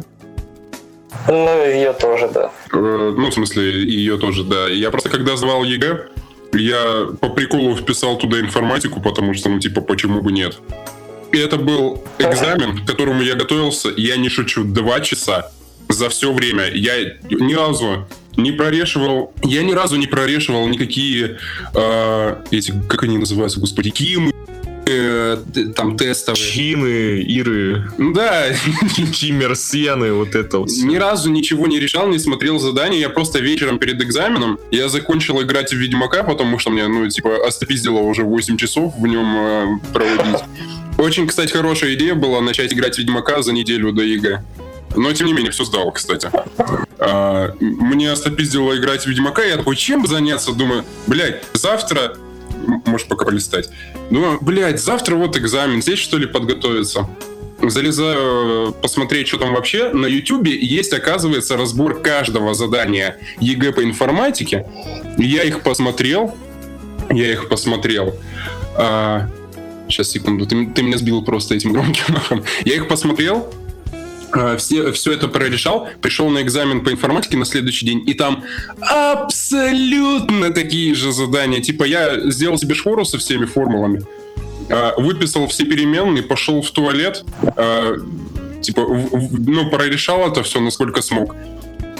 Ну, ее тоже, да.
Э, Ну, в смысле, ее тоже, да. Я просто когда сдавал ЕГЭ, я по приколу вписал туда информатику, потому что, ну, типа, почему бы нет? И это был экзамен, к которому я готовился, я не шучу, два часа за все время. Я ни разу не прорешивал, я ни разу не прорешивал никакие э, эти, как они называются, господи, кимы, э, там тестовые.
Чины, Иры,
Ну Да,
Чимерсены, вот это вот.
Ни разу ничего не решал, не смотрел задания. Я просто вечером перед экзаменом я закончил играть в Ведьмака, потому что мне, ну, типа, остопиздило уже 8 часов в нем э, проводить. Очень, кстати, хорошая идея была начать играть в Ведьмака за неделю до ЕГЭ. Но, тем не менее, все сдал, кстати. А, мне остопиздило играть в Ведьмака, я такой, чем заняться? Думаю, блядь, завтра... Можешь пока полистать. Думаю, блядь, завтра вот экзамен, здесь что ли подготовиться? залезаю э, посмотреть, что там вообще. На Ютубе есть, оказывается, разбор каждого задания ЕГЭ по информатике. Я их посмотрел. Я их посмотрел. А, сейчас, секунду. Ты, ты меня сбил просто этим громким махом. Я их посмотрел. А, Все, все это прорешал, пришел на экзамен по информатике на следующий день, и там абсолютно такие же задания. Типа я сделал себе шпору со всеми формулами, а, выписал все переменные, пошел в туалет, а, типа, ну, прорешал это все, насколько смог.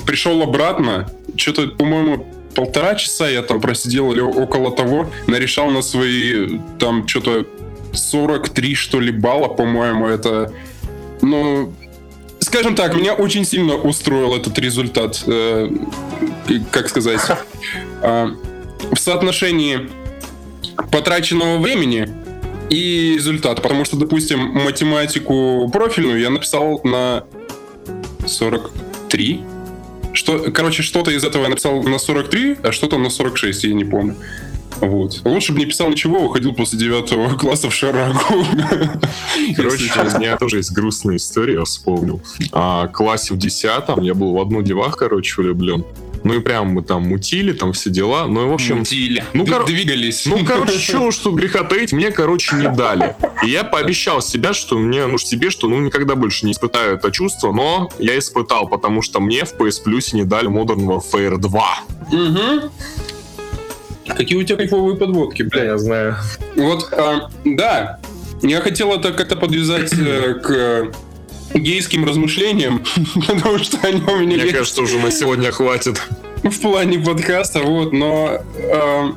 Пришел обратно, что-то, по-моему, полтора часа я там просидел или около того, нарешал на свои, там, что-то 43, что ли, балла, по-моему, это, ну, скажем так, меня очень сильно устроил этот результат. э, как сказать? а, в соотношении потраченного времени и результата. Потому что, допустим, математику профильную я написал на 43. Что, короче, что-то из этого я написал на 43, а что-то на 46, я не помню. Вот. Лучше бы не писал ничего, уходил после девятого класса в шарагу.
Короче, у меня тоже есть грустная история, я вспомнил. А, классе в десятом я был в одну девах, короче, влюблен. Ну и прям мы там мутили, там все дела. Ну и, в общем,
Мутили.
ну, кор-
Двигались.
Ну, короче, что уж тут греха таить, мне, короче, не дали. И я пообещал себя, что мне, ну, себе, что, ну, никогда больше не испытаю это чувство, но я испытал, потому что мне в PS Plus не дали Modern Warfare 2.
Мгм. Какие у тебя кайфовые подводки, бля.
я знаю.
Вот, а, да, я хотел это как-то подвязать э, к гейским размышлениям, потому что они у меня
Мне
есть
кажется, уже на сегодня хватит.
в плане подкаста, вот, но... э,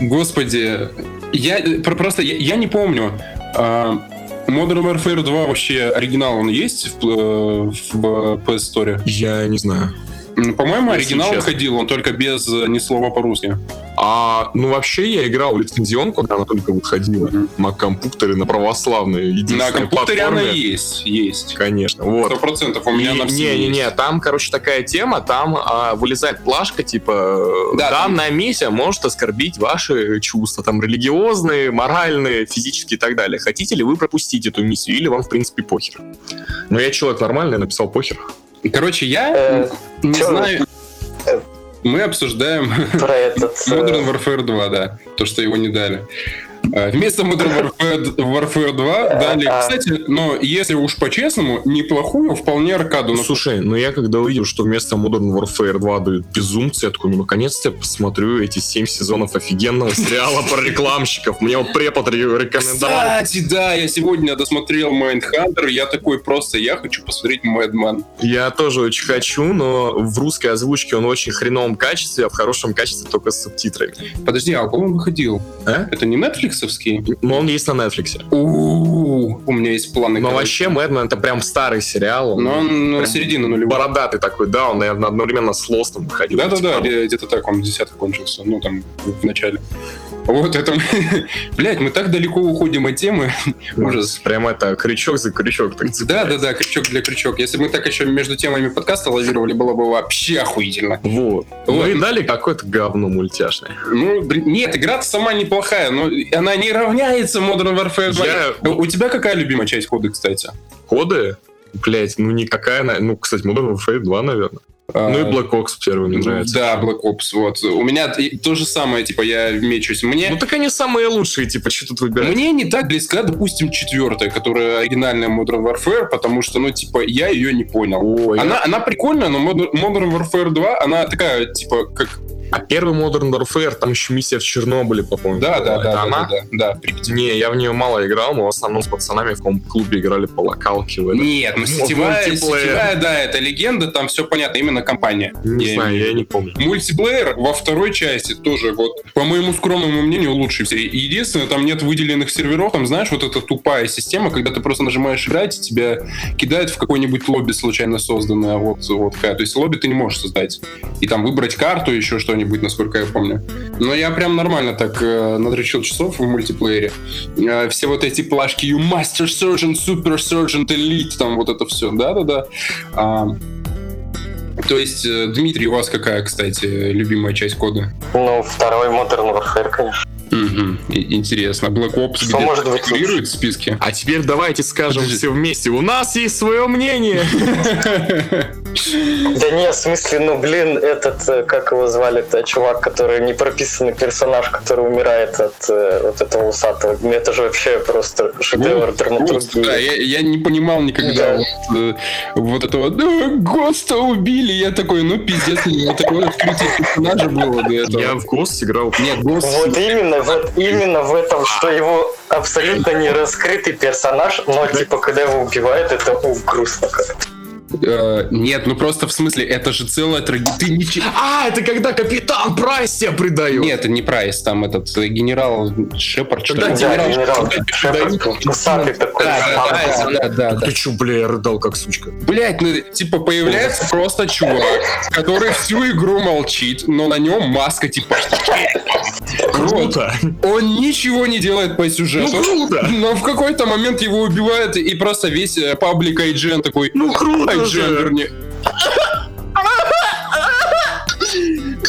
господи, я про- просто, я, я не помню, э, Modern Warfare 2 вообще оригинал он есть в, э, в PS Store?
Я не знаю.
По-моему, оригинал
честно.
ходил, он только без э, ни слова по-русски.
А, ну, вообще, я играл в лицензионку, когда она только выходила.
Мгм.
На компьютере, на православной.
На компьютере она
платформе.
есть, есть.
Конечно, вот.
Сто процентов у меня
И-
на все
Не-не-не,
есть.
там, короче, такая тема, там а, вылезает плашка, типа,
Да, там-
данная миссия может оскорбить ваши чувства, там, религиозные, моральные, физические и так далее. Хотите ли вы пропустить эту миссию, или вам, в принципе, похер? Но я человек нормальный, написал похер.
Короче, я
Э,
не знаю...
э,
Мы обсуждаем
Про этот... э,
Modern Warfare 2, да. То, что его не дали. А, Вместо Modern Warfare, Warfare 2 дали...
А.
Кстати, но если уж по-честному, неплохую вполне аркаду.
Ну,
Но
слушай, ну я когда увидел, что вместо Modern Warfare 2 дают безумцы, я такой, ну наконец-то я посмотрю эти 7 сезонов офигенного сериала про рекламщиков. Мне вот препод ре- рекомендовал.
Кстати, да, я сегодня досмотрел Mindhunter, я такой просто, я хочу посмотреть Madman.
Я тоже очень хочу, но в русской озвучке он в очень хреновом качестве, а в хорошем качестве только с субтитрами.
Подожди, а у кого он выходил?
А?
Это не нетфликсовский?
Но он есть на Netflix.
У у меня есть планы.
Но вообще Мэдмен это прям старый сериал.
Но он на
прям
середину нулевого.
бородатый такой, да, он, наверное, одновременно с Лостом выходил.
Да-да-да,
Типа,
где- где-то так, он десятый кончился, ну там, в начале. Вот это... Блять, мы так далеко уходим от темы. Ужас.
Прям это, крючок за крючок. Так
Да, да, да, крючок для крючок. Если бы мы так еще между темами подкаста лавировали, было бы вообще охуительно.
Вот. Ну
Вот.
и дали какое-то говно мультяшное.
Ну, нет, игра сама неплохая, но она не равняется Modern Warfare 2.
Я-
У тебя какая любимая часть коды, кстати?
Коды? Блять, ну никакая, ну, кстати, Modern Warfare 2, наверное. Ну и
А,
Black Ops первый мне нравится.
Да, Black Ops, вот. У меня то же самое, типа, я мечусь. Мне...
Ну так они самые лучшие, типа, что тут выбирать?
Мне не так близка, допустим, четвертая, которая оригинальная Modern Warfare, потому что, ну, типа, я ее не понял.
Ой,
Она, она прикольная, но Modern Warfare 2, она такая, типа, как...
А первый Modern Warfare, там еще миссия в Чернобыле, по-моему.
Да, да, да, да,
она?
да, да, да.
Не, я в нее мало играл, мы в основном с пацанами в каком клубе играли по локалке. В этом.
Нет, ну
Вот
сетевая, сетевая, да, это легенда, там все понятно, именно компания.
Не
Я
знаю,
имею
я не помню.
Мультиплеер во второй части тоже, вот, по моему скромному мнению, лучший в серии. Единственное, там нет выделенных серверов, там, знаешь, вот эта тупая система, когда ты просто нажимаешь играть, и тебя кидают в какой-нибудь лобби случайно созданное, вот, вот. То есть лобби ты не можешь создать. И там выбрать карту, еще что-нибудь, насколько я помню. Но я прям нормально так э, надрочил часов в мультиплеере. Э, все вот эти плашки You Master Surgeon, Super Surgeon, Elite, там вот это все, да-да-да. А, то есть, э, Дмитрий, у вас какая, кстати, любимая часть кода?
Ну, второй Modern Warfare, конечно.
Интересно. Black Ops
Что может быть
фигурирует в списке?
А теперь давайте скажем
Подожди.
все вместе. У нас есть свое мнение.
Да не, в смысле, ну, блин, этот, э, как его звали-то, чувак, который не прописанный персонаж, который умирает от э, вот этого усатого. Ну, Это же вообще просто шедевр
Вот, да,
драматургии.
я, я не понимал никогда
Да.
вот, э, вот этого «Да, Госта убили. Я такой, ну пиздец, такое открытие персонажа было до этого.
Я в Ghost играл.
Нет, Гост...
Вот именно, вот именно в этом, что его абсолютно не раскрытый персонаж, но типа когда его убивают, это уф, грустно как.
Э, нет, ну просто в смысле, это же целая трагедия. Ты ничего...
А, это когда капитан Прайс тебя предает.
Нет, это не Прайс, там этот э, генерал Шепард, что
Да,
генерал-
генерал Шепард, такой.
Да, да, да, да, да.
Ты чё, бля, я рыдал как сучка.
Блять, ну типа появляется просто чувак, который всю игру молчит, но на нем маска типа.
Круто.
Он ничего не делает по
Ну
сюжету.
круто.
Но в какой-то момент его убивают, и просто весь э, паблик IGN такой...
Ну круто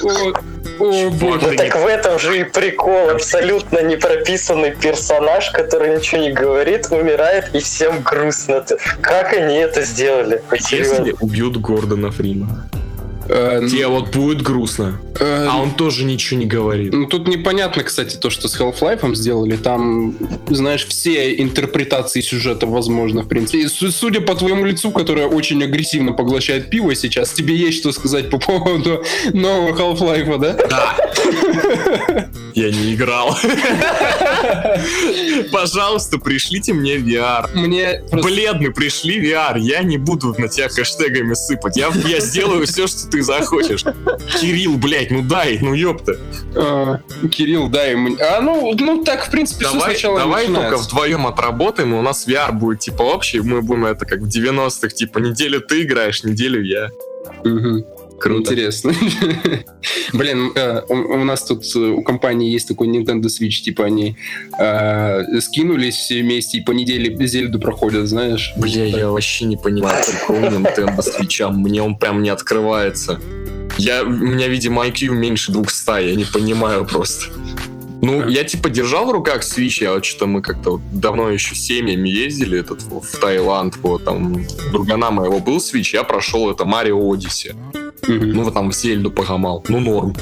Вот. О, боже.
Ну так в этом же и прикол. Абсолютно не прописанный персонаж, который ничего не говорит, умирает, и всем грустно. Как они это сделали?
Если убьют Гордона Фримана,
Э,
тебе вот будет грустно.
Э,
А он тоже ничего не говорит.
Ну, тут непонятно, кстати, то, что с Half-Life сделали. Там, знаешь, все интерпретации сюжета возможно, в принципе. И су- судя по твоему лицу, которое очень агрессивно поглощает пиво сейчас, тебе есть что сказать по поводу нового Half-Life, да?
Да. Я не играл. Пожалуйста, пришлите мне VR.
Мне просто...
Бледный, пришли VR. Я не буду на тебя хэштегами сыпать. Я, я сделаю все, что ты захочешь. Кирилл, блядь, ну дай, ну ёпта.
э, Кирилл, дай мне... А, ну, ну, так, в принципе, все
Давай,
сначала
давай только
начинается.
вдвоем отработаем, и у нас VR будет типа общий, мы будем это как в 90-х, типа неделю ты играешь, неделю я.
Мгм.
Круто.
Интересно. Блин, э, у, у нас тут э, у компании есть такой Nintendo Switch, типа они э, скинулись все вместе и по неделе Зельду проходят, знаешь?
Бля, я вообще не понимаю прикол Nintendo Switch, мне он прям не открывается. Я, у меня, видимо, IQ меньше 200, я не понимаю просто. Ну, я типа держал в руках Switch, я вот что-то мы как-то вот давно еще с семьями ездили этот, в, Таиланд, вот там другана моего был Switch, я прошел это Марио.
Мгм.
Ну, вот там в Зельду погамал. Ну, норм.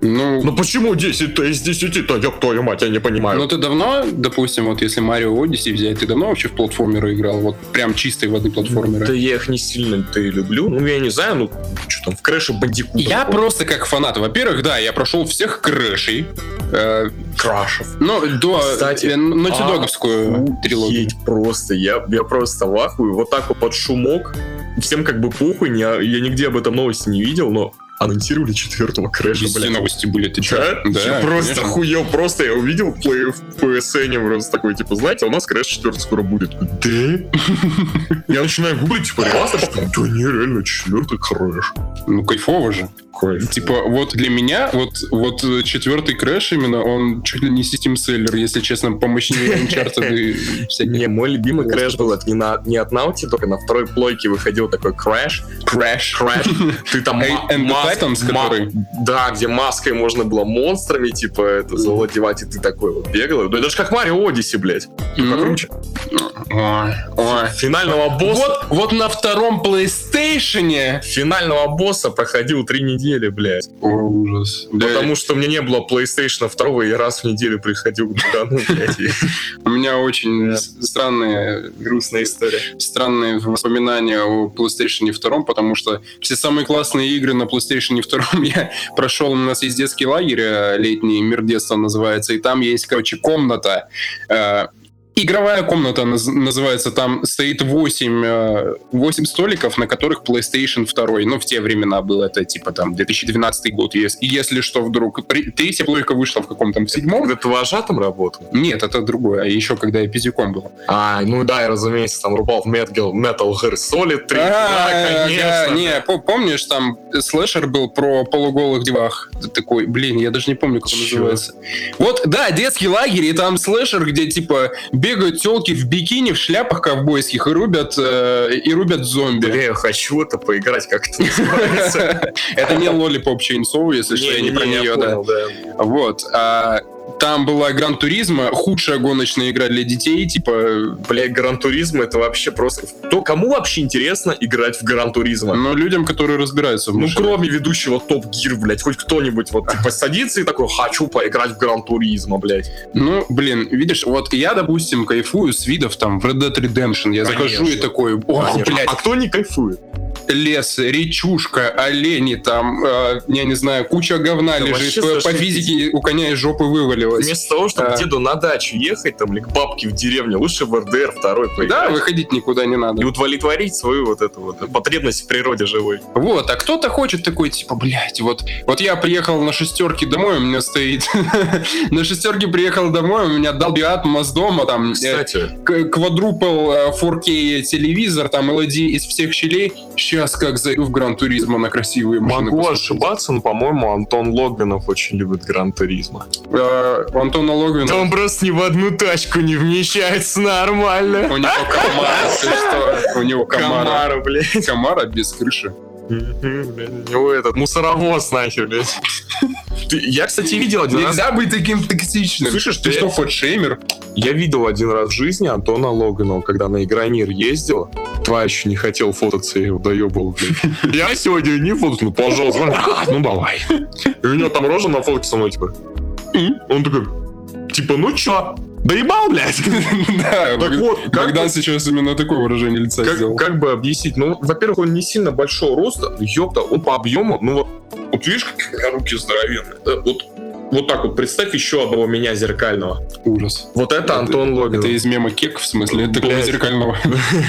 Ну,
Ну почему 10-то из 10-то, ёб твою мать, я не понимаю.
ну ты давно, допустим, вот если Марио Odyssey взять, ты давно вообще в платформеры играл? Вот прям чистой воды платформеры?
Да я их не сильно-то и люблю. Ну, я не знаю, ну, что там, в Крэше Бандикута.
Я просто как фанат. Во-первых, да, я прошел всех крэшей. Э,
Крашев.
ну, до
Кстати,
э, Naughty Dog овскую трилогию.
Охуеть просто, я, я просто в ахуе. Вот так вот под шумок. Всем как бы похуй, не- я нигде об этом новости не видел, но анонсировали четвертого Крэша,
Везде
блядь.
новости были, ты чё?
Да? я просто
конечно.
охуел, просто я увидел плей- в PSN просто такой, типа, знаете, у нас Крэш 4 скоро будет. Да? Я начинаю гуглить, типа, ремастер, что да не, реально, четвертый Крэш.
Ну, кайфово же.
Кайф.
Типа, вот для меня, вот, вот э, четвертый крэш именно, он чуть ли не system seller, если честно, помощнее Uncharted и всяких.
Не, мой любимый Крэш был это не, на, не от Naughty, только на второй плойке выходил такой Крэш.
Crash.
Крэш. Ты там
Titans, который?
Да, где маской можно было монстрами, типа, это, завладевать, и ты такой вот бегал. Да это же как Марио Одиссе, блядь.
Ну,
Покруче.
Ой, ой.
Финального босса...
Вот, вот на втором PlayStation...
Финального босса проходил три недели, блядь.
О, ужас. Да,
Потому что у меня не было PlayStation 2, и раз в неделю приходил к Бугану, блядь.
У меня очень странные,
Грустная история.
странные воспоминания о PlayStation 2, потому что все самые классные игры на PlayStation 2 я прошел. У нас есть детский лагерь э, летний, Мир детства называется, и там есть, короче, комната. Э, Игровая комната наз- называется, там стоит 8, э, 8 столиков, на которых PlayStation 2. Ну, в те времена было это, типа, там, 2012 год. Ес- И если что, вдруг... Третья плойка вышла в каком-то в седьмом.
Когда ты вожатым работал?
Нет, это другое. Еще когда я пиздюком был.
А, ну да, и разумеется, там рубал в Metal, Metal Gear Solid 3.
А,
Да, конечно.
да, не, по- помнишь, там слэшер был про полуголых девах? Такой, блин, я даже не помню, как он называется. Вот, да, детский лагерь, и там слэшер, где, типа, бегают телки в бикини, в шляпах ковбойских и рубят, э, и рубят зомби.
Бля, я хочу это поиграть, как это называется.
Это не Lollipop Chainsaw, если что, я не про нее, да. Вот. Там была Gran Turismo, худшая гоночная игра для детей, типа,
Бля, Gran Turismo это вообще просто... То, кому вообще интересно играть в Gran Turismo?
но людям, которые разбираются в
Ну,
машинах.
кроме ведущего Top Gear, блядь, хоть кто-нибудь вот типа садится и такой, хочу поиграть в Gran Turismo, блядь.
Ну, блин, видишь, вот я, допустим, кайфую с видов там в Red Dead Redemption. Я захожу и такой,
Конечно.
блядь,
А кто не кайфует?
Лес, речушка, олени там, э, я не знаю, куча говна
Да
лежит.
вообще
По, физике у коня из жопы вывалилось.
Вместо того, чтобы
А.
деду на дачу ехать, там, или к бабке в деревню, лучше в РДР второй поиграть.
Да, выходить никуда не надо.
И удовлетворить свою вот эту вот потребность в природе живой.
Вот, а кто-то хочет такой, типа, блядь, вот, вот я приехал на шестерке домой, у меня стоит... на шестерке приехал домой, у меня Dolby Atmos дома, там, э,
Кстати,
к- квадрупл э, 4K телевизор, там, LED из всех щелей. Сейчас как зайду в Гран Туризмо на красивые машины.
могу
посмотреть.
ошибаться, но, по-моему, Антон Логвинов очень любит Гран Туризма.
Э, у Антона Логвина...
он просто ни в одну тачку не вмещается нормально.
У него Камара, ты что? У него Камара.
Комара, блядь.
Камара без крыши.
Мгм, блядь. У него этот мусоровоз нахер, блядь. Я, кстати, видел один раз.
Нельзя быть таким токсичным.
Слышишь,
ты что, фотшеймер?
Я видел один раз в жизни Антона Логинова, когда на Игромир ездил. Товарищ не хотел фототься, я его доебал, блядь. Я сегодня не фотос, ну, пожалуйста. «А, Ну, давай. И у него там рожа на фотке со мной, типа. Он такой, типа, ну чё, доебал, блядь?
Да,
Так вот, как
Богдан
бы-
сейчас именно такое выражение лица
Как,
сделал.
как бы объяснить? Ну, во-первых, он не сильно большого роста, ёпта, он по объему, ну вот, вот видишь, как у меня руки здоровенные. Да, Вот, вот так вот, представь еще одного меня зеркального.
Ужас.
Вот это Антон Логинов.
Это из мема кек, в смысле, такого
Блядь.
зеркального.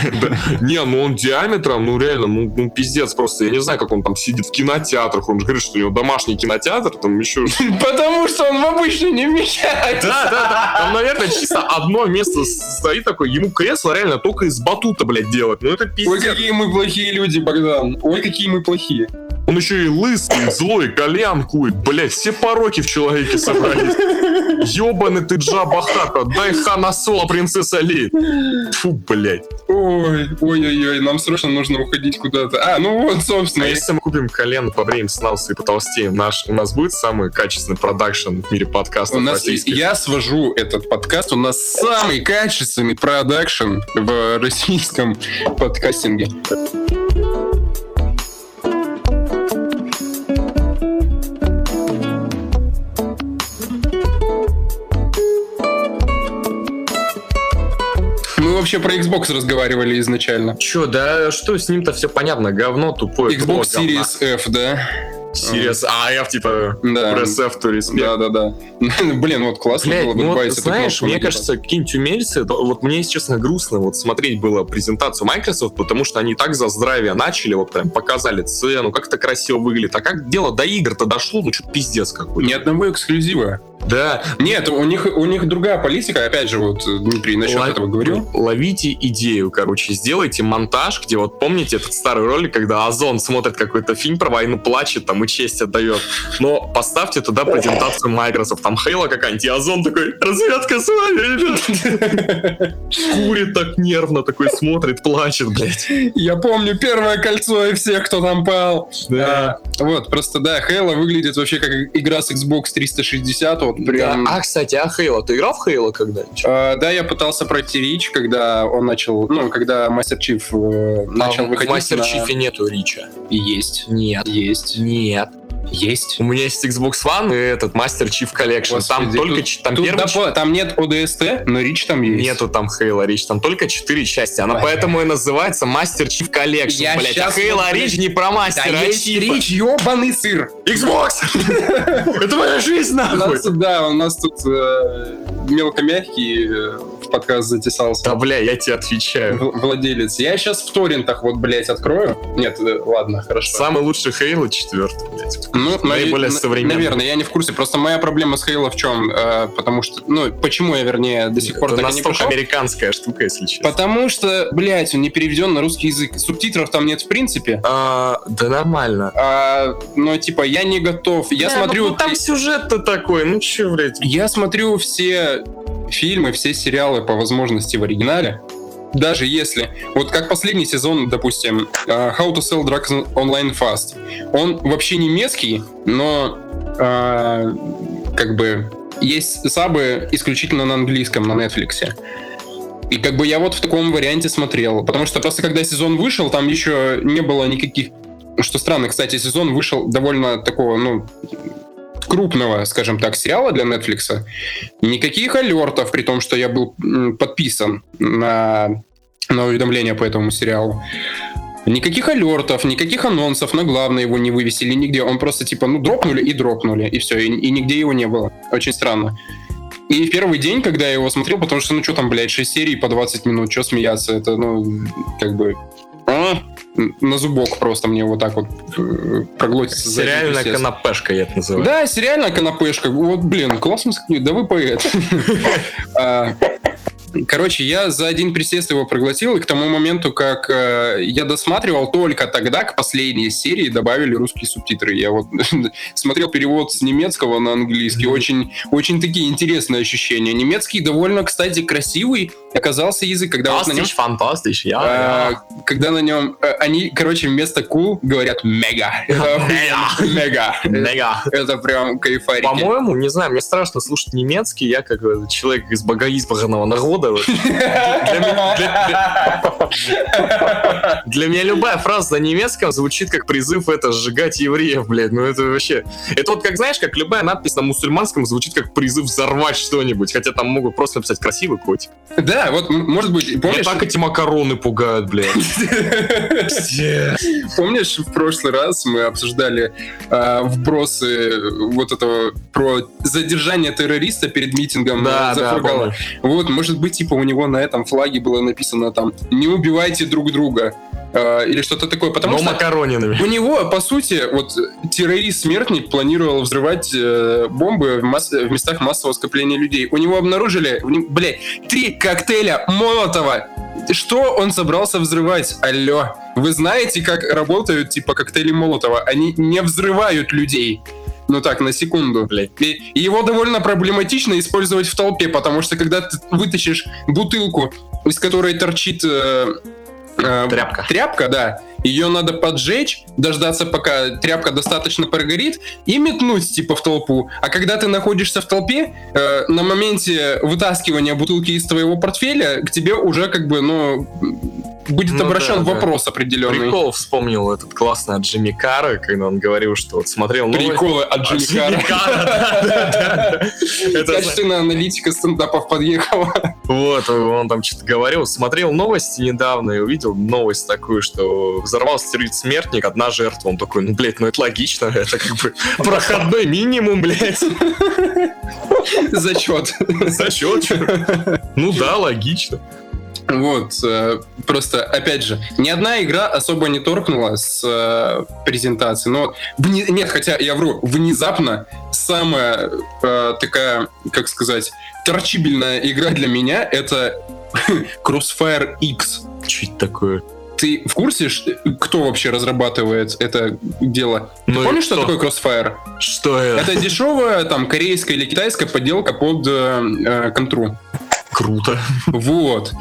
Не, ну он диаметром, ну реально, ну, ну пиздец просто. Я не знаю, как он там сидит в кинотеатрах. Он же говорит, что у него домашний кинотеатр, там еще...
Потому что он в обычный не вмещается.
Да, да, да. Там, наверное, чисто одно место стоит такое. Ему кресло реально только из батута, блядь, делать. Ну это
Ой,
пиздец.
какие мы плохие люди, Богдан. Ой, какие мы плохие.
Он еще и лысый, злой, кальян кует. Блядь, все пороки в человеке собрались. Ёбаный ты Джаба Хата, дай Хана Соло, принцесса Ли. Фу, блядь.
Ой, ой-ой-ой, нам срочно нужно уходить куда-то. А, ну вот,
А
собственно.
если мы купим колен по времени снался и потолстеем, наш, у нас будет самый качественный продакшн в мире подкастов
У нас,
российских?
я свожу этот подкаст, у нас самый качественный продакшн в российском подкастинге. Вообще про Xbox разговаривали изначально.
Чё, да что с ним-то все понятно, говно тупое.
Xbox. Series F, да?
Series А, F, типа, F, то респект.
Да, да, да. Блин, вот классно
Блядь,
было бы
ну вот, знаешь, мне кажется, какие-нибудь умельцы, вот мне, если честно, грустно вот смотреть было презентацию Microsoft, потому что они так за здравие начали, вот прям показали цену, как это красиво выглядит. А как дело до игр-то дошло, ну что пиздец какой.
Ни одного эксклюзива.
Да,
Нет, у них, у них другая политика. Опять же, вот Дмитрий насчет
Лов-
этого говорил.
Ловите идею, короче, сделайте монтаж, где вот помните этот старый ролик, когда Озон смотрит какой-то фильм про войну, плачет там и честь отдает. Но поставьте туда презентацию Microsoft, там Хейла какая-нибудь, и Озон такой, разведка с вами, ребят. Курит так нервно, такой смотрит, плачет, блядь.
Я помню первое кольцо и всех, кто там пал.
Да.
А, вот, просто да, Halo выглядит вообще как игра с Xbox 360. Вот прям.
А, кстати, а Хейла, ты играл в Хейла когда-нибудь?
А, да, я пытался пройти Reach, когда он начал, ну, когда Master Chief э, начал
А в
выходить
Мастер
на-
Чифе нету Reach а.
Есть.
Нет.
Есть.
Нет.
Есть.
У меня есть Xbox One и этот Master Chief Collection. там
Господи,
только
тут-
там
Тут
первый
допо- там нет ODST, но Reach там есть.
Нету там Halo Reach, там только 4 части. Она
Ой.
поэтому и называется Master Chief Collection,
Я
блять. А
вот,
Рич
блядь,
не про
Да
мастера, а
есть
Чифа.
Reach, ёбаный сыр.
Xbox! Это моя жизнь, нахуй!
да, у нас тут э, мелкомягкий э, в подкаст затесался.
Да, бля, я тебе отвечаю.
В- Владелец. Я сейчас в торрентах вот, блядь, открою. Нет, э, ладно, хорошо.
Самый лучший Хейла четвертый, блядь.
Ну,
наиболее
нави-
современный.
Наверное, я не в курсе. Просто моя проблема с Хейла в чем? Э, потому что, ну, почему я, вернее, до сих пор
Это
так не прошел?
американская штука, если честно.
Потому что, блядь, он не переведен на русский язык. Субтитров там нет в принципе.
А, да нормально.
А, но, типа, я не готов. Я
Да,
смотрю...
ну, там сюжет-то такой, ну чё, блядь.
Я смотрю все фильмы, все сериалы по возможности в оригинале. Даже если... Вот как последний сезон, допустим, э, How to Sell Drugs Online Fast. Он вообще немецкий, но э, как бы есть сабы исключительно на английском на Netflix. И как бы я вот в таком варианте смотрел. Потому что просто когда сезон вышел, там еще не было никаких... Что странно, кстати, сезон вышел довольно такого, ну, крупного, скажем так, сериала для Netflix. Никаких алертов, при том, что я был подписан на, на уведомления по этому сериалу. Никаких алертов, никаких анонсов на главное его не вывесили нигде. Он просто типа, ну, дропнули и дропнули, и все, и, и нигде его не было. Очень странно. И в первый день, когда я его смотрел, потому что, ну, что там, блядь, 6 серий по 20 минут, что смеяться, это, ну, как бы... а, на зубок просто мне вот так вот э, проглотится.
Сериальная
присест.
канапешка, я это называю.
Да, сериальная канапешка. Вот, блин, классно. Да вы поэт. Короче, я за один присест его проглотил, и к тому моменту, как э, я досматривал, только тогда к последней серии добавили русские субтитры. Я вот смотрел перевод с немецкого на английский. Очень, очень такие интересные ощущения. Немецкий довольно, кстати, красивый оказался язык, когда вот на нем
Фантастич, я, я.
когда на нем э, они, короче, вместо cool говорят мега. Мега.
Мега.
Это прям кайфарики.
По-моему, не знаю, мне страшно слушать немецкий, я как человек из богоизбранного народа. Вот. Для меня- для- Для меня любая фраза на немецком звучит как призыв это сжигать евреев, блядь. Ну это вообще... Это вот как, знаешь, как любая надпись на мусульманском звучит как призыв взорвать что-нибудь. Хотя там могут просто написать красивый котик.
Да, вот, может быть,
Меня
помнишь,
так эти макароны пугают, блядь.
помнишь, в прошлый раз мы обсуждали а, вбросы вот этого про задержание террориста перед митингом
Да,
э,
да.
Вот, может быть, типа у него на этом флаге было написано там «Не убивайте друг друга» а, или что-то такое, потому
Но
что
макаронинами.
У него, по сути, вот террорист-смертник планировал взрывать э, бомбы в, масс- в местах массового скопления людей. У него обнаружили, блядь, три коктейля Молотова. Что он собрался взрывать? Алло. Вы знаете, как работают, типа, коктейли Молотова? Они не взрывают людей. Ну так, на секунду.
Блядь.
И, и его довольно проблематично использовать в толпе, потому что когда ты вытащишь бутылку, из которой торчит э, э,
Тряпка.
Тряпка, да. Ее надо поджечь, дождаться, пока тряпка достаточно прогорит, и метнуть, типа, в толпу. А когда ты находишься в толпе, э, на моменте вытаскивания бутылки из твоего портфеля, к тебе уже, как бы, ну, будет
Ну
обращен
да, да.
вопрос определенный.
Прикол вспомнил этот классный от Джимми Карра, когда он говорил, что вот смотрел новости.
Приколы от Джимми
Джимми
Карра.
Да, да, да.
Качественная аналитика стендапов подъехала.
Вот, он там что-то говорил. Смотрел новости недавно и увидел новость такую, что взорвался террорист-смертник, одна жертва. Он такой, ну, блядь, ну это логично, это как бы проходной минимум, блядь.
Зачет.
Зачет. Ну да, логично.
Вот, э, просто, опять же, ни одна игра особо не торкнула с э, презентации, но... Нет, хотя, я вру, внезапно самая э, такая, как сказать, торчибельная игра для меня — это Crossfire X.
Это такое?
Ты в курсе, кто вообще разрабатывает это дело?
Ну
помнишь, что
кто?
такое Crossfire?
Что это?
Это дешевая, там, корейская или китайская подделка под э, э, контру.
Круто.
Вот.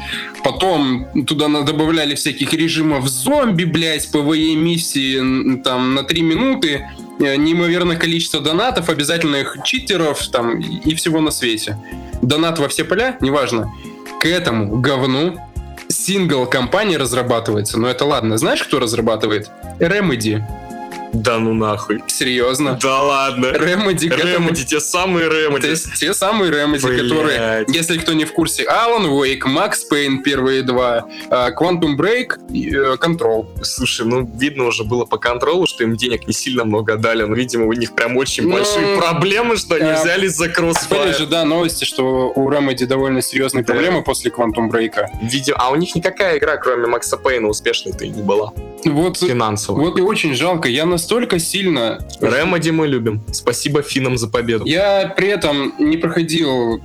Потом туда добавляли всяких режимов зомби, блядь, PVE миссии там на 3 минуты, э, неимоверное количество донатов, обязательных читеров там и всего на свете. Донат во все поля, неважно. К этому говну сингл компания разрабатывается. Но это ладно. Знаешь, кто разрабатывает? Remedy.
Да ну нахуй.
Серьезно.
Да ладно.
Этому
Ремоди, те самые
то
Ремоди.
есть те самые
Блядь.
которые, если кто не в курсе, Alan Wake, Max Payne первые два, а, Quantum Break, и, э, Control.
Слушай, ну видно уже было по контролу, что им денег не сильно много дали, но, видимо, у них прям очень
Ну,
большие проблемы, что они
э,
взялись за
Были
Crossfire.
же, да, новости, что у Remedy довольно серьезные
Да.
проблемы после Quantum Break.
Видимо, а у них никакая игра, кроме Макса Пейна, успешной-то и не была.
Вот,
Финансово.
вот и очень жалко. Я настолько сильно...
Ремоди мы любим. Спасибо финнам за победу.
Я при этом не проходил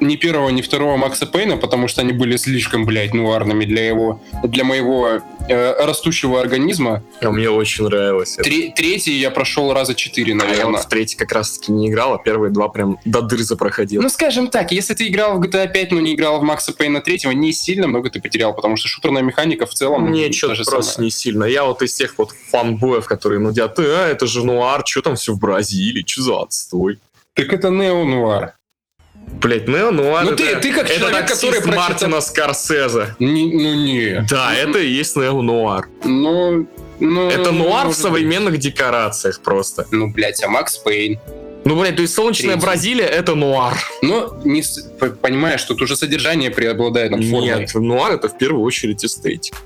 ни первого, ни второго Макса Пейна, потому что они были слишком, блядь, нуарными для его, для моего э, растущего организма.
А мне очень нравилось.
Тре- третий я прошел раза четыре,
А я вот
наверное.
в третий как раз-таки не играл, а первые два прям до дыр запроходил.
Ну, скажем так, если ты играл в GTA 5, но не играл в Макса Пейна 3, не сильно много ты потерял, потому что шутерная механика в целом...
Мне что-то просто
самая.
не сильно. Я вот из тех вот фанбоев, которые нудят, а, это же нуар, что там все в Бразилии, что за отстой?
Так это нео-нуар.
Блять, нео нуар
Ну
это,
ты- ты как
это
человек, который прочитал-
Мартина Скорсезе.
Не- ну, не.
Да, это и есть нео нуар.
Ну, ну...
Это нуар в современных декорациях просто.
быть. Ну, блядь, а Макс Пейн?
Ну, блядь, то есть солнечная
Третий.
Бразилия это нуар.
Ну, не понимаешь, тут уже содержание преобладает над формой.
Нет, нуар это в первую очередь эстетика.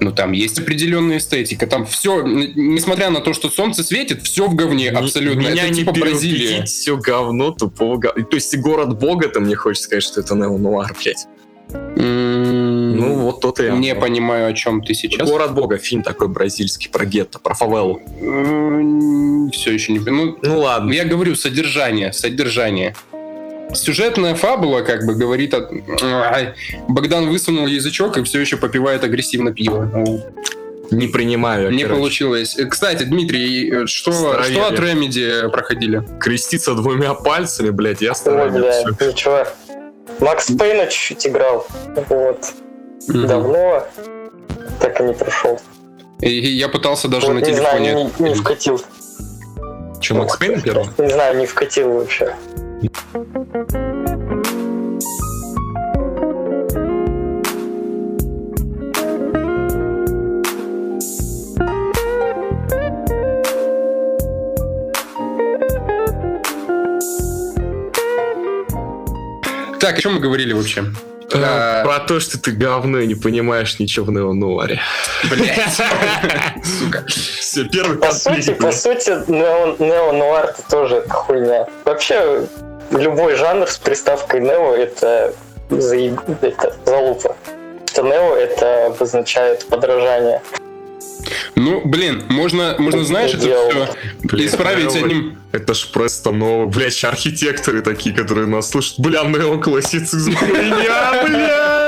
Ну, там есть определенная эстетика. Там все, несмотря на то, что солнце светит, все в говне абсолютно.
Меня
это
не
типа Бразилия.
все говно тупого говна. То есть и город бога, то мне хочется сказать, что это неонуар, блядь. Ну, вот то-то я.
Не понимаю, о чем ты сейчас.
Город бога, фильм такой бразильский про гетто, про фавелу.
Все еще не... Ну,
Ну ладно.
я говорю, содержание, содержание. Сюжетная фабула, как бы, говорит... О... Ай, Богдан высунул язычок и все еще попивает агрессивно пиво.
Не принимаю. я,
Не
короче.
получилось. Э, Кстати, Дмитрий, э, что,
Староверие.
что от Ремеди проходили?
Креститься двумя пальцами, блядь, я
Ой,
стараюсь.
Макс Пейна чуть-чуть играл. Вот.
Мгм.
Давно. Так и не прошел.
И я пытался даже
Вот
на
не знаю,
телефоне.
не, не вкатил.
Че, Макс Пейн первый?
Не знаю, не вкатил вообще.
Так, о чем мы говорили вообще?
А,
А,
Про то, что ты говно и не понимаешь ничего в неонуаре.
Блять. Сука.
Все, первый
По сути, по сути, нео- нео-нуар тоже хуйня. Вообще, любой жанр с приставкой нео это, заеб- это залупа. Что нео это обозначает подражание.
Ну, блин, можно, можно знаешь, это
Дело.
все исправить
Нео-
одним...
Это ж просто новое. Блядь, архитекторы такие, которые нас слушают. Бля, неоклассицизм хуйня, блядь!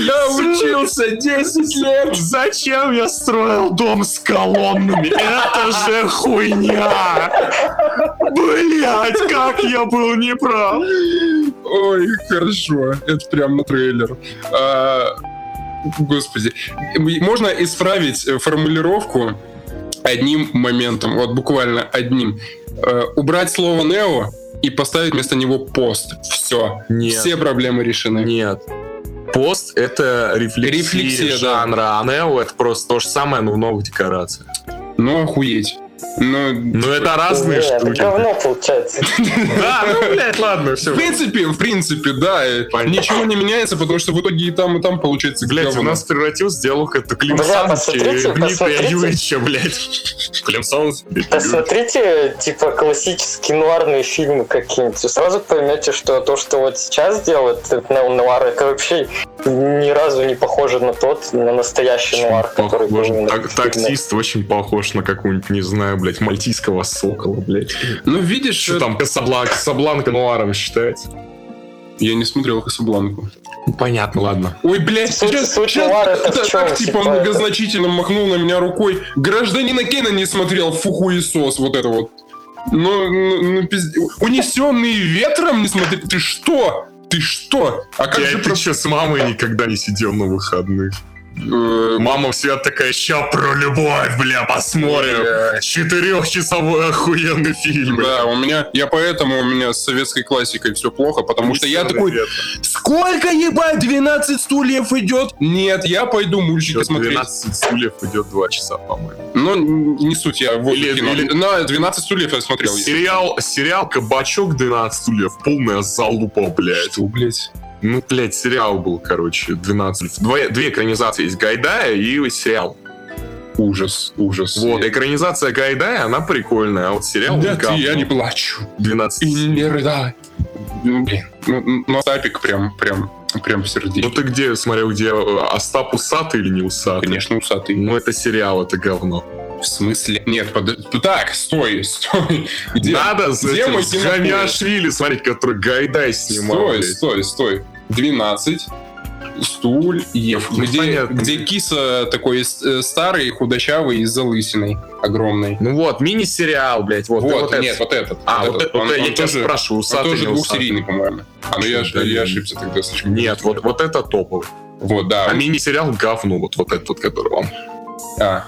Я учился 10 лет!
Зачем я строил дом с колоннами? Это же хуйня! Блять, как я был неправ!
Ой, хорошо. Это прям на трейлер. А, Господи. Можно исправить э, формулировку одним моментом. Вот буквально одним. Э, Убрать слово «нео» и поставить вместо него «пост». Все.
Нет.
Все проблемы решены.
Нет. Пост — это рефлексия,
Рефлексия, да.
жанра, а нео — это просто то же самое, но в новых декорациях.
Ну, охуеть. Ну,
Ну, это разные
Не, это
штуки.
говно получается.
Да, ну, блядь, ладно, все.
в принципе, в принципе, да. э. Ничего не меняется, потому что в итоге и там, и там получается
Блять, у нас превратился диалог это Клим Саныч и
посмотрите,
Дмитрия
посмотрите.
Юрьевича, блядь. Клим Саныч.
Посмотрите, типа, классические нуарные фильмы какие-нибудь, сразу поймете, что то, что вот сейчас делают этот неонуар, это вообще ни разу не похоже на тот, на настоящий нуар, который был.
Таксист очень похож на какую-нибудь, не знаю, блядь, мальтийского сокола, блядь.
Ну, видишь,
Что там, Касабланка, Касабланка нуаром считается?
я не смотрел Касабланку.
Ну, понятно, ладно.
Ой, блядь,
Суть-
сейчас,
суть
сейчас
это в
так,
чем,
так, типа,
типа,
многозначительно махнул на меня рукой. Гражданина Кена не смотрел, фу, хуесос, вот это вот. Ну, ну, ну, пизде- Унесенные ветром не смотрел. Ты что? Ты что? А как
Я
же
ты
про...
че, с мамой никогда не сидел на выходных?
Э,
Мама вся такая, ща про любовь, бля, посмотрим. Четырехчасовой охуенный фильм. бля.
Да, у меня, я поэтому у меня с советской классикой все плохо, потому что я такой, сколько ебать, 12 стульев идет? Нет, я пойду мультики смотреть.
12 стульев идет 2 часа, по-моему.
Но не суть, я вот
или-
На 12 стульев я смотрел.
Сериал, сериал «Кабачок 12 стульев» полная залупа, блядь.
Что, блядь?
Ну, блядь, сериал был, короче, 12 стульев. Две, две экранизации есть, Гайдая и сериал.
Ужас, ужас.
Вот, экранизация Гайдая, она прикольная, а вот сериал...
Нет,
говно.
я не плачу.
12
И не рыдай. Ну, блин. Ну, ну, Остапик прям, прям, прям в
Ну
сердечко.
ты где смотрел, где э, Остап усатый или не усатый?
Конечно, усатый.
Ну это сериал, это говно.
В смысле? Нет, под... так, стой, стой. Где?
Надо с
где
этим? Гамиашвили смотреть, который Гайдай снимал.
Стой,
блядь.
стой, стой. 12 стульев.
Ну,
где,
понятно.
где киса такой э, старый, худощавый и с залысиной огромной.
Ну вот, мини-сериал, блядь, вот.
Вот,
вот этот.
нет, вот этот.
А, вот, это,
Он-
вот
он
я тебя
тоже-
спрашиваю,
Он тоже двухсерийный, по-моему. А, ну я, я ошибся тогда. слишком
Нет, вот, вот это топовый.
Вот, да.
А мини-сериал говно, вот, вот этот вот, который вам.
А,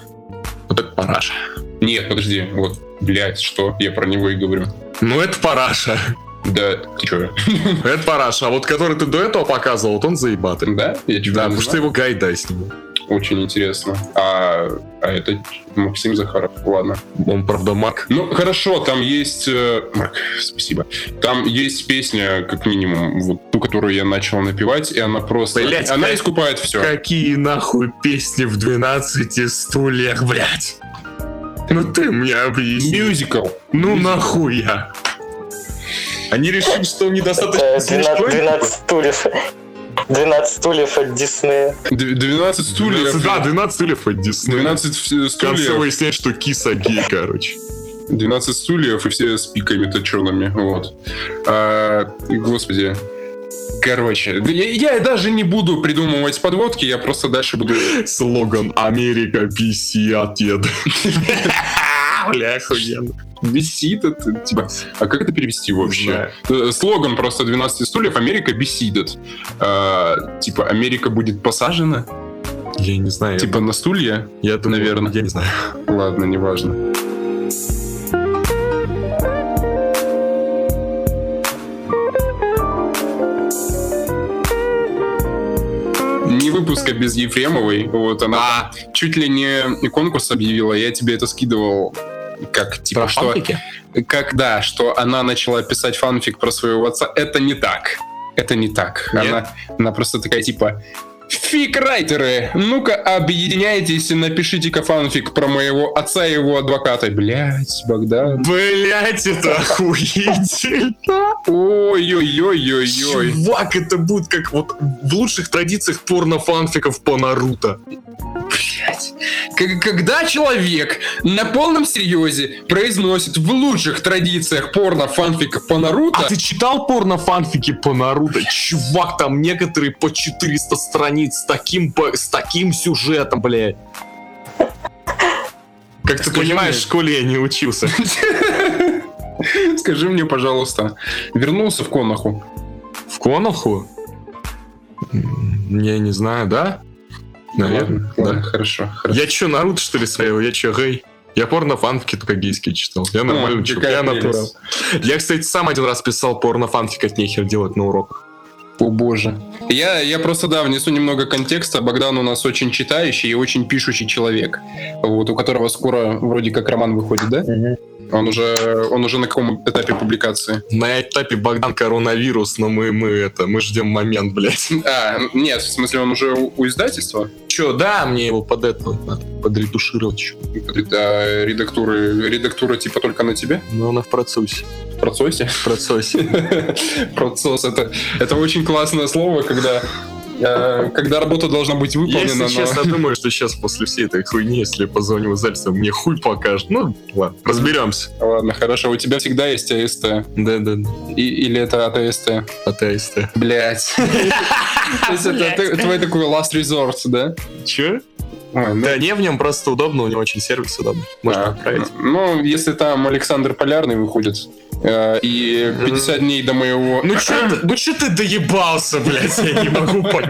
Вот это параша.
нет, подожди, вот, блядь, что? Я про него и говорю.
Ну это параша.
Да, ты чё?
Это параша. А вот который ты до этого показывал, вот он заебатый.
Да? Я
Да, потому что его Гайдай снимал.
очень интересно. А, а это Максим Захаров, ладно.
Он, правда, маг.
Ну, хорошо, там есть... э, Марк, спасибо. Там есть песня, как минимум, вот ту, которую я начал напевать, и она просто...
Блядь,
она
как-
искупает все.
Какие нахуй песни в 12 стульях, блядь? Ну ты мне объясни.
Мюзикл.
Ну нахуя? Они решили, что он недостаточно
Это 12,
смешной?
12 стульев. 12 стульев от Диснея.
Д- 12 стульев.
Да, 12 стульев от Диснея.
12
В конце
стульев.
выясняет, что киса гей, короче.
12 стульев, и все с пиками точеными. Вот. А, господи. Короче, я, я даже не буду придумывать подводки, я просто дальше буду...
Слоган «Америка, PC, отъед». Бля, охуенно.
Бесит это, типа... А как это перевести вообще? Э, Слоган просто 12 стульев «Америка бесидит». А, типа, Америка будет посажена?
Я не знаю.
Типа на стулья?
я думаю,
наверное.
Я не знаю.
Ладно, неважно. Не выпуска без Ефремовой. Вот она чуть ли не конкурс объявила. Я тебе это скидывал как типа что как да, что она начала писать фанфик про своего отца. Это не так. Это не так.
Нет?
Она, она просто такая типа Фик-райтеры, ну-ка объединяйтесь и напишите-ка фанфик про моего отца и его адвоката. Блять, Богдан.
Блять, это охуительно.
Ой-ой-ой-ой-ой.
Чувак, это будет как вот в лучших традициях порно-фанфиков по Наруто.
Блять. Когда человек на полном серьезе произносит в лучших традициях порно-фанфиков по Наруто,
А ты читал порно-фанфики по Наруто? Чувак, там некоторые по 400 страниц с таким, с таким сюжетом, блядь. Как ты понимаешь, в школе я не учился.
скажи мне, пожалуйста, вернулся в Конаху?
В Коноху? М, Я не знаю, да? Наверное,
Ладно,
да.
хорошо, хорошо.
Я чё, Наруто, что ли, своего? Я чё, гей? Я порно-фанфики только гейские читал. Я нормально
О,
чё,
какая
я натурал. Я, кстати, сам один раз писал порно-фанфик, от нехер делать на уроках.
О боже. Я, я просто, да, внесу немного контекста. Богдан у нас очень читающий и очень пишущий человек. Вот, у которого скоро вроде как роман выходит, да? Он уже, он уже на каком этапе публикации?
На этапе Богдан коронавирус, но мы, мы это, мы ждем момент, блядь.
А, нет, в смысле, он уже у, у издательства?
Чё, да, мне его под это, надо подредушировать чё.
А редактуры, редактура типа только на тебе?
Но она в процессе.
В процессе?
В процессе.
Процесс это, это очень классное слово, когда, когда работа должна быть выполнена.
Если
но-
честно, думаю, что сейчас после всей этой хуйни, если я позвоню в издательство, мне хуй покажет. Ну, ладно, разберемся.
Ладно, хорошо, у тебя всегда есть АСТ.
Да-да-да,
И- или это АТСТ?
АТСТ.
Блять. То есть это твой такой last resort, да?
Чё?
Ой, ну,
Да не, в нем просто удобно, у него очень сервис удобный. Можно
да.
отправить.
Ну, если там Александр Полярный выходит, э, и 50 дней до моего...
Ну чё ты, ну ты доебался, блядь, я не могу понять.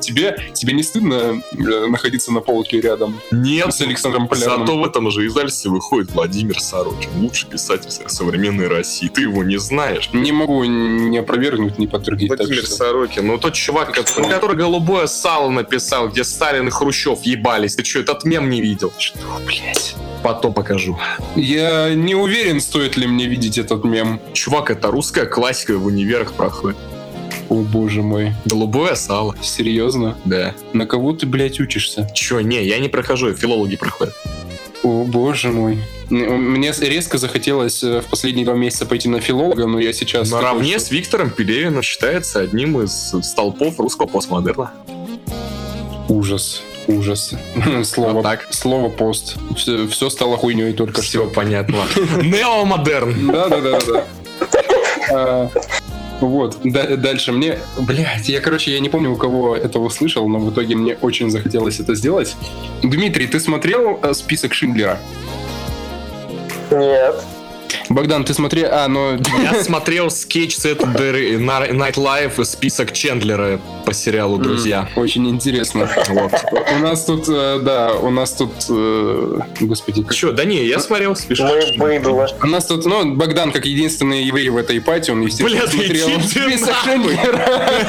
Тебе, тебе не стыдно э, находиться на полке рядом
Нет,
с Александром Полярным?
Зато в этом же издательстве выходит Владимир Сорокин, лучший писатель современной России. Ты его не знаешь.
Не могу не опровергнуть, не подтвердить.
Владимир
что-
Сорокин, ну тот чувак, который, который голубое сало написал, где Сталин и Хрущев ебались. Ты что, этот мем не видел?
Что, блядь?
Потом покажу.
Я не уверен, стоит ли мне видеть этот мем.
Чувак, это русская классика в универах проходит.
О боже мой.
Голубое сало.
Серьезно?
Да.
На кого ты, блядь, учишься?
Чё, не, я не прохожу, филологи проходят.
О боже мой. Мне резко захотелось э, в последние два месяца пойти на филолога, но я сейчас...
Наравне
такой,
с Виктором Пелевиным считается одним из столпов русского постмодерна.
Ужас. Ужас. Слово,
Вот так.
слово пост. Все, стало хуйней только
Все
что.
понятно. Неомодерн.
Да, да, да, да. А, Вот, да- дальше мне, блядь, я, короче, я не помню, у кого это услышал, но в итоге мне очень захотелось это сделать. Дмитрий, ты смотрел э, список Шиндлера?
Нет.
Богдан, ты смотри... А, ну...
Я смотрел скетч Saturday Night Live и список Чендлера по сериалу «Друзья».
Очень интересно.
Вот.
У нас тут, э, да, у нас тут, э, господи,
Че, да не, я смотрел список.
Мы быдло.
у нас тут, ну, Богдан, как единственный еврей в этой пати, он, естественно, смотрел список. Шиндлера.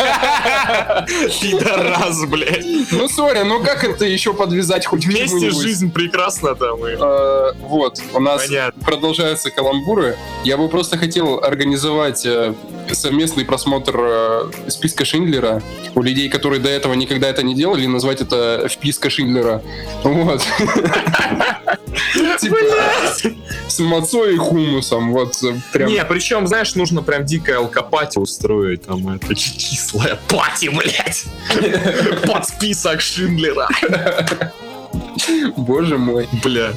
Пидорас, блядь.
Ну, сори, ну как это еще подвязать хоть
Вместе жизнь прекрасна там.
Э, Вот, у нас
Понятно.
продолжаются каламбуры. Я бы просто хотел организовать э, совместный просмотр э, списка Шиндлера у людей, которые до этого никогда это не делали, назвать это вписка Шиндлера. Вот. Типа с мацой и хумусом. Вот э, прям.
Не, причем, знаешь, нужно прям дикое алкопати устроить. Там это кислая пати, блядь. Под список Шиндлера.
Боже мой.
Бля,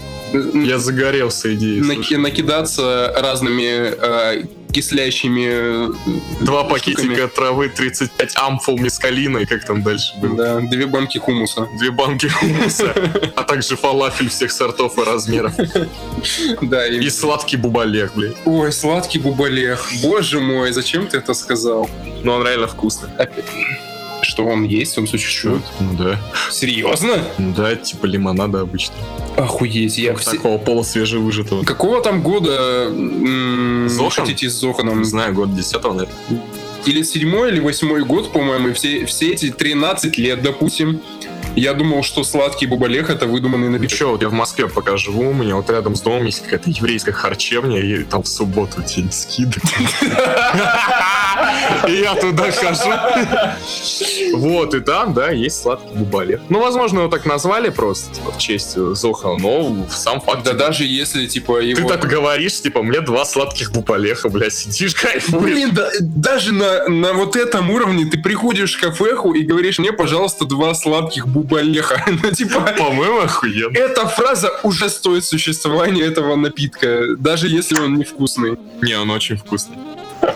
я загорелся идеей.
Наки- накидаться разными э, кислящими э,
Два
штуками.
пакетика травы, 35 амфул мескалина, и как там дальше было?
Да, две банки хумуса.
Две банки хумуса, а также фалафель всех сортов и размеров.
Да, и...
Сладкий бубалек, блядь.
Ой, сладкий бубалех. Боже мой, зачем ты это сказал?
Но он реально вкусный.
Что он есть, он существует?
Ну да.
Серьезно?
Ну да, типа лимонада обычно.
Охуеть, я все...
Такого полусвежевыжатого.
Какого там года
Зохан?
хотите с Зоханом?
Не знаю, год 10 наверное.
Или седьмой, или восьмой год, по-моему, и все, все эти 13 лет, допустим, я думал, что сладкий бубалех это выдуманный напиток.
чё, вот я в Москве пока живу, у меня вот рядом с домом есть какая-то еврейская харчевня, и там в субботу день скидок. И я туда хожу. Вот, и там, да, есть сладкий бубалек. Ну, возможно, его так назвали просто, типа, в честь Зоха, но сам факт.
Да даже если, типа,
Ты
его...
так говоришь, типа, мне два сладких бубалеха, блядь, сидишь, кайфуешь.
Блин, да- даже на, на вот этом уровне ты приходишь в кафеху и говоришь мне, пожалуйста, два сладких бубалеха. Ну, типа,
По-моему, охуенно.
эта фраза уже стоит существования этого напитка, даже если он невкусный.
Не, он очень вкусный.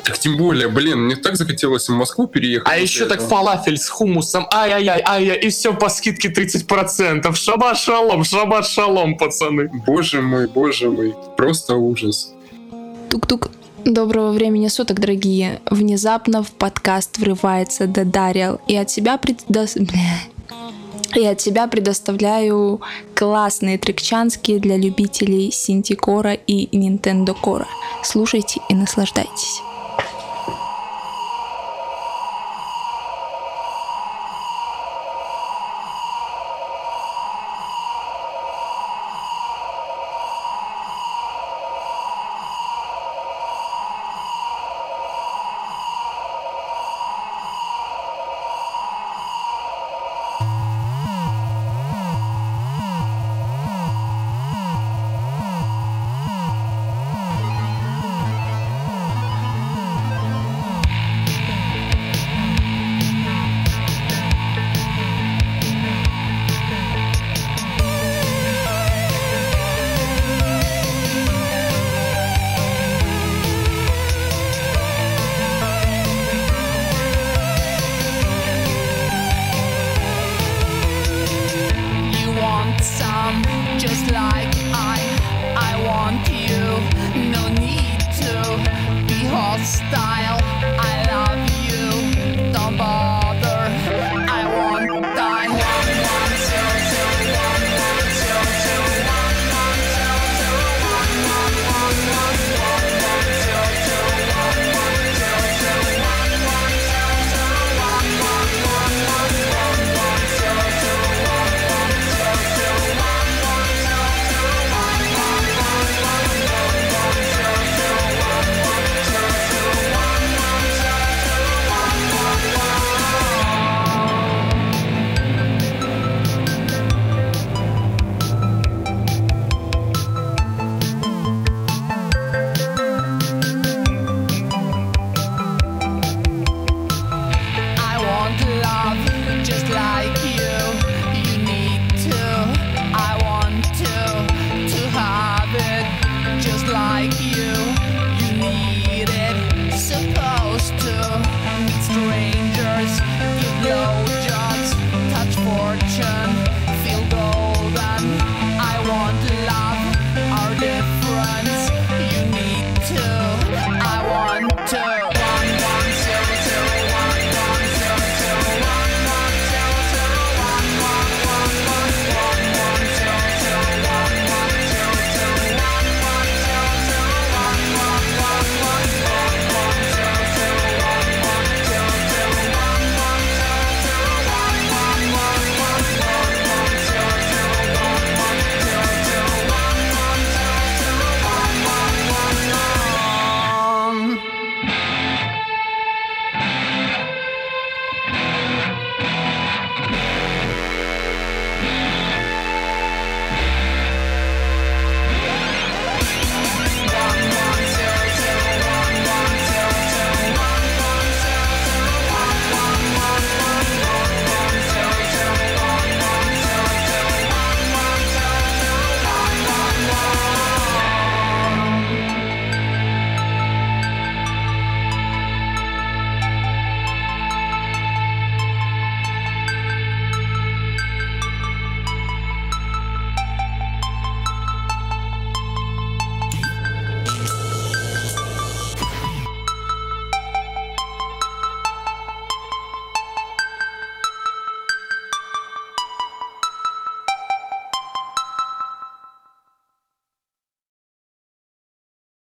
Так тем более, блин, мне так захотелось в Москву переехать.
А еще так
этого.
фалафель с хумусом, ай-яй-яй, ай-яй, и все по скидке 30%. Шабат шалом, шабат шалом, пацаны.
Боже мой, боже мой, просто ужас.
Тук-тук. Доброго времени суток, дорогие. Внезапно в подкаст врывается Дадарил. И от себя предос... И от себя предоставляю классные трекчанские для любителей Синтикора и Нинтендо Кора. Слушайте и наслаждайтесь.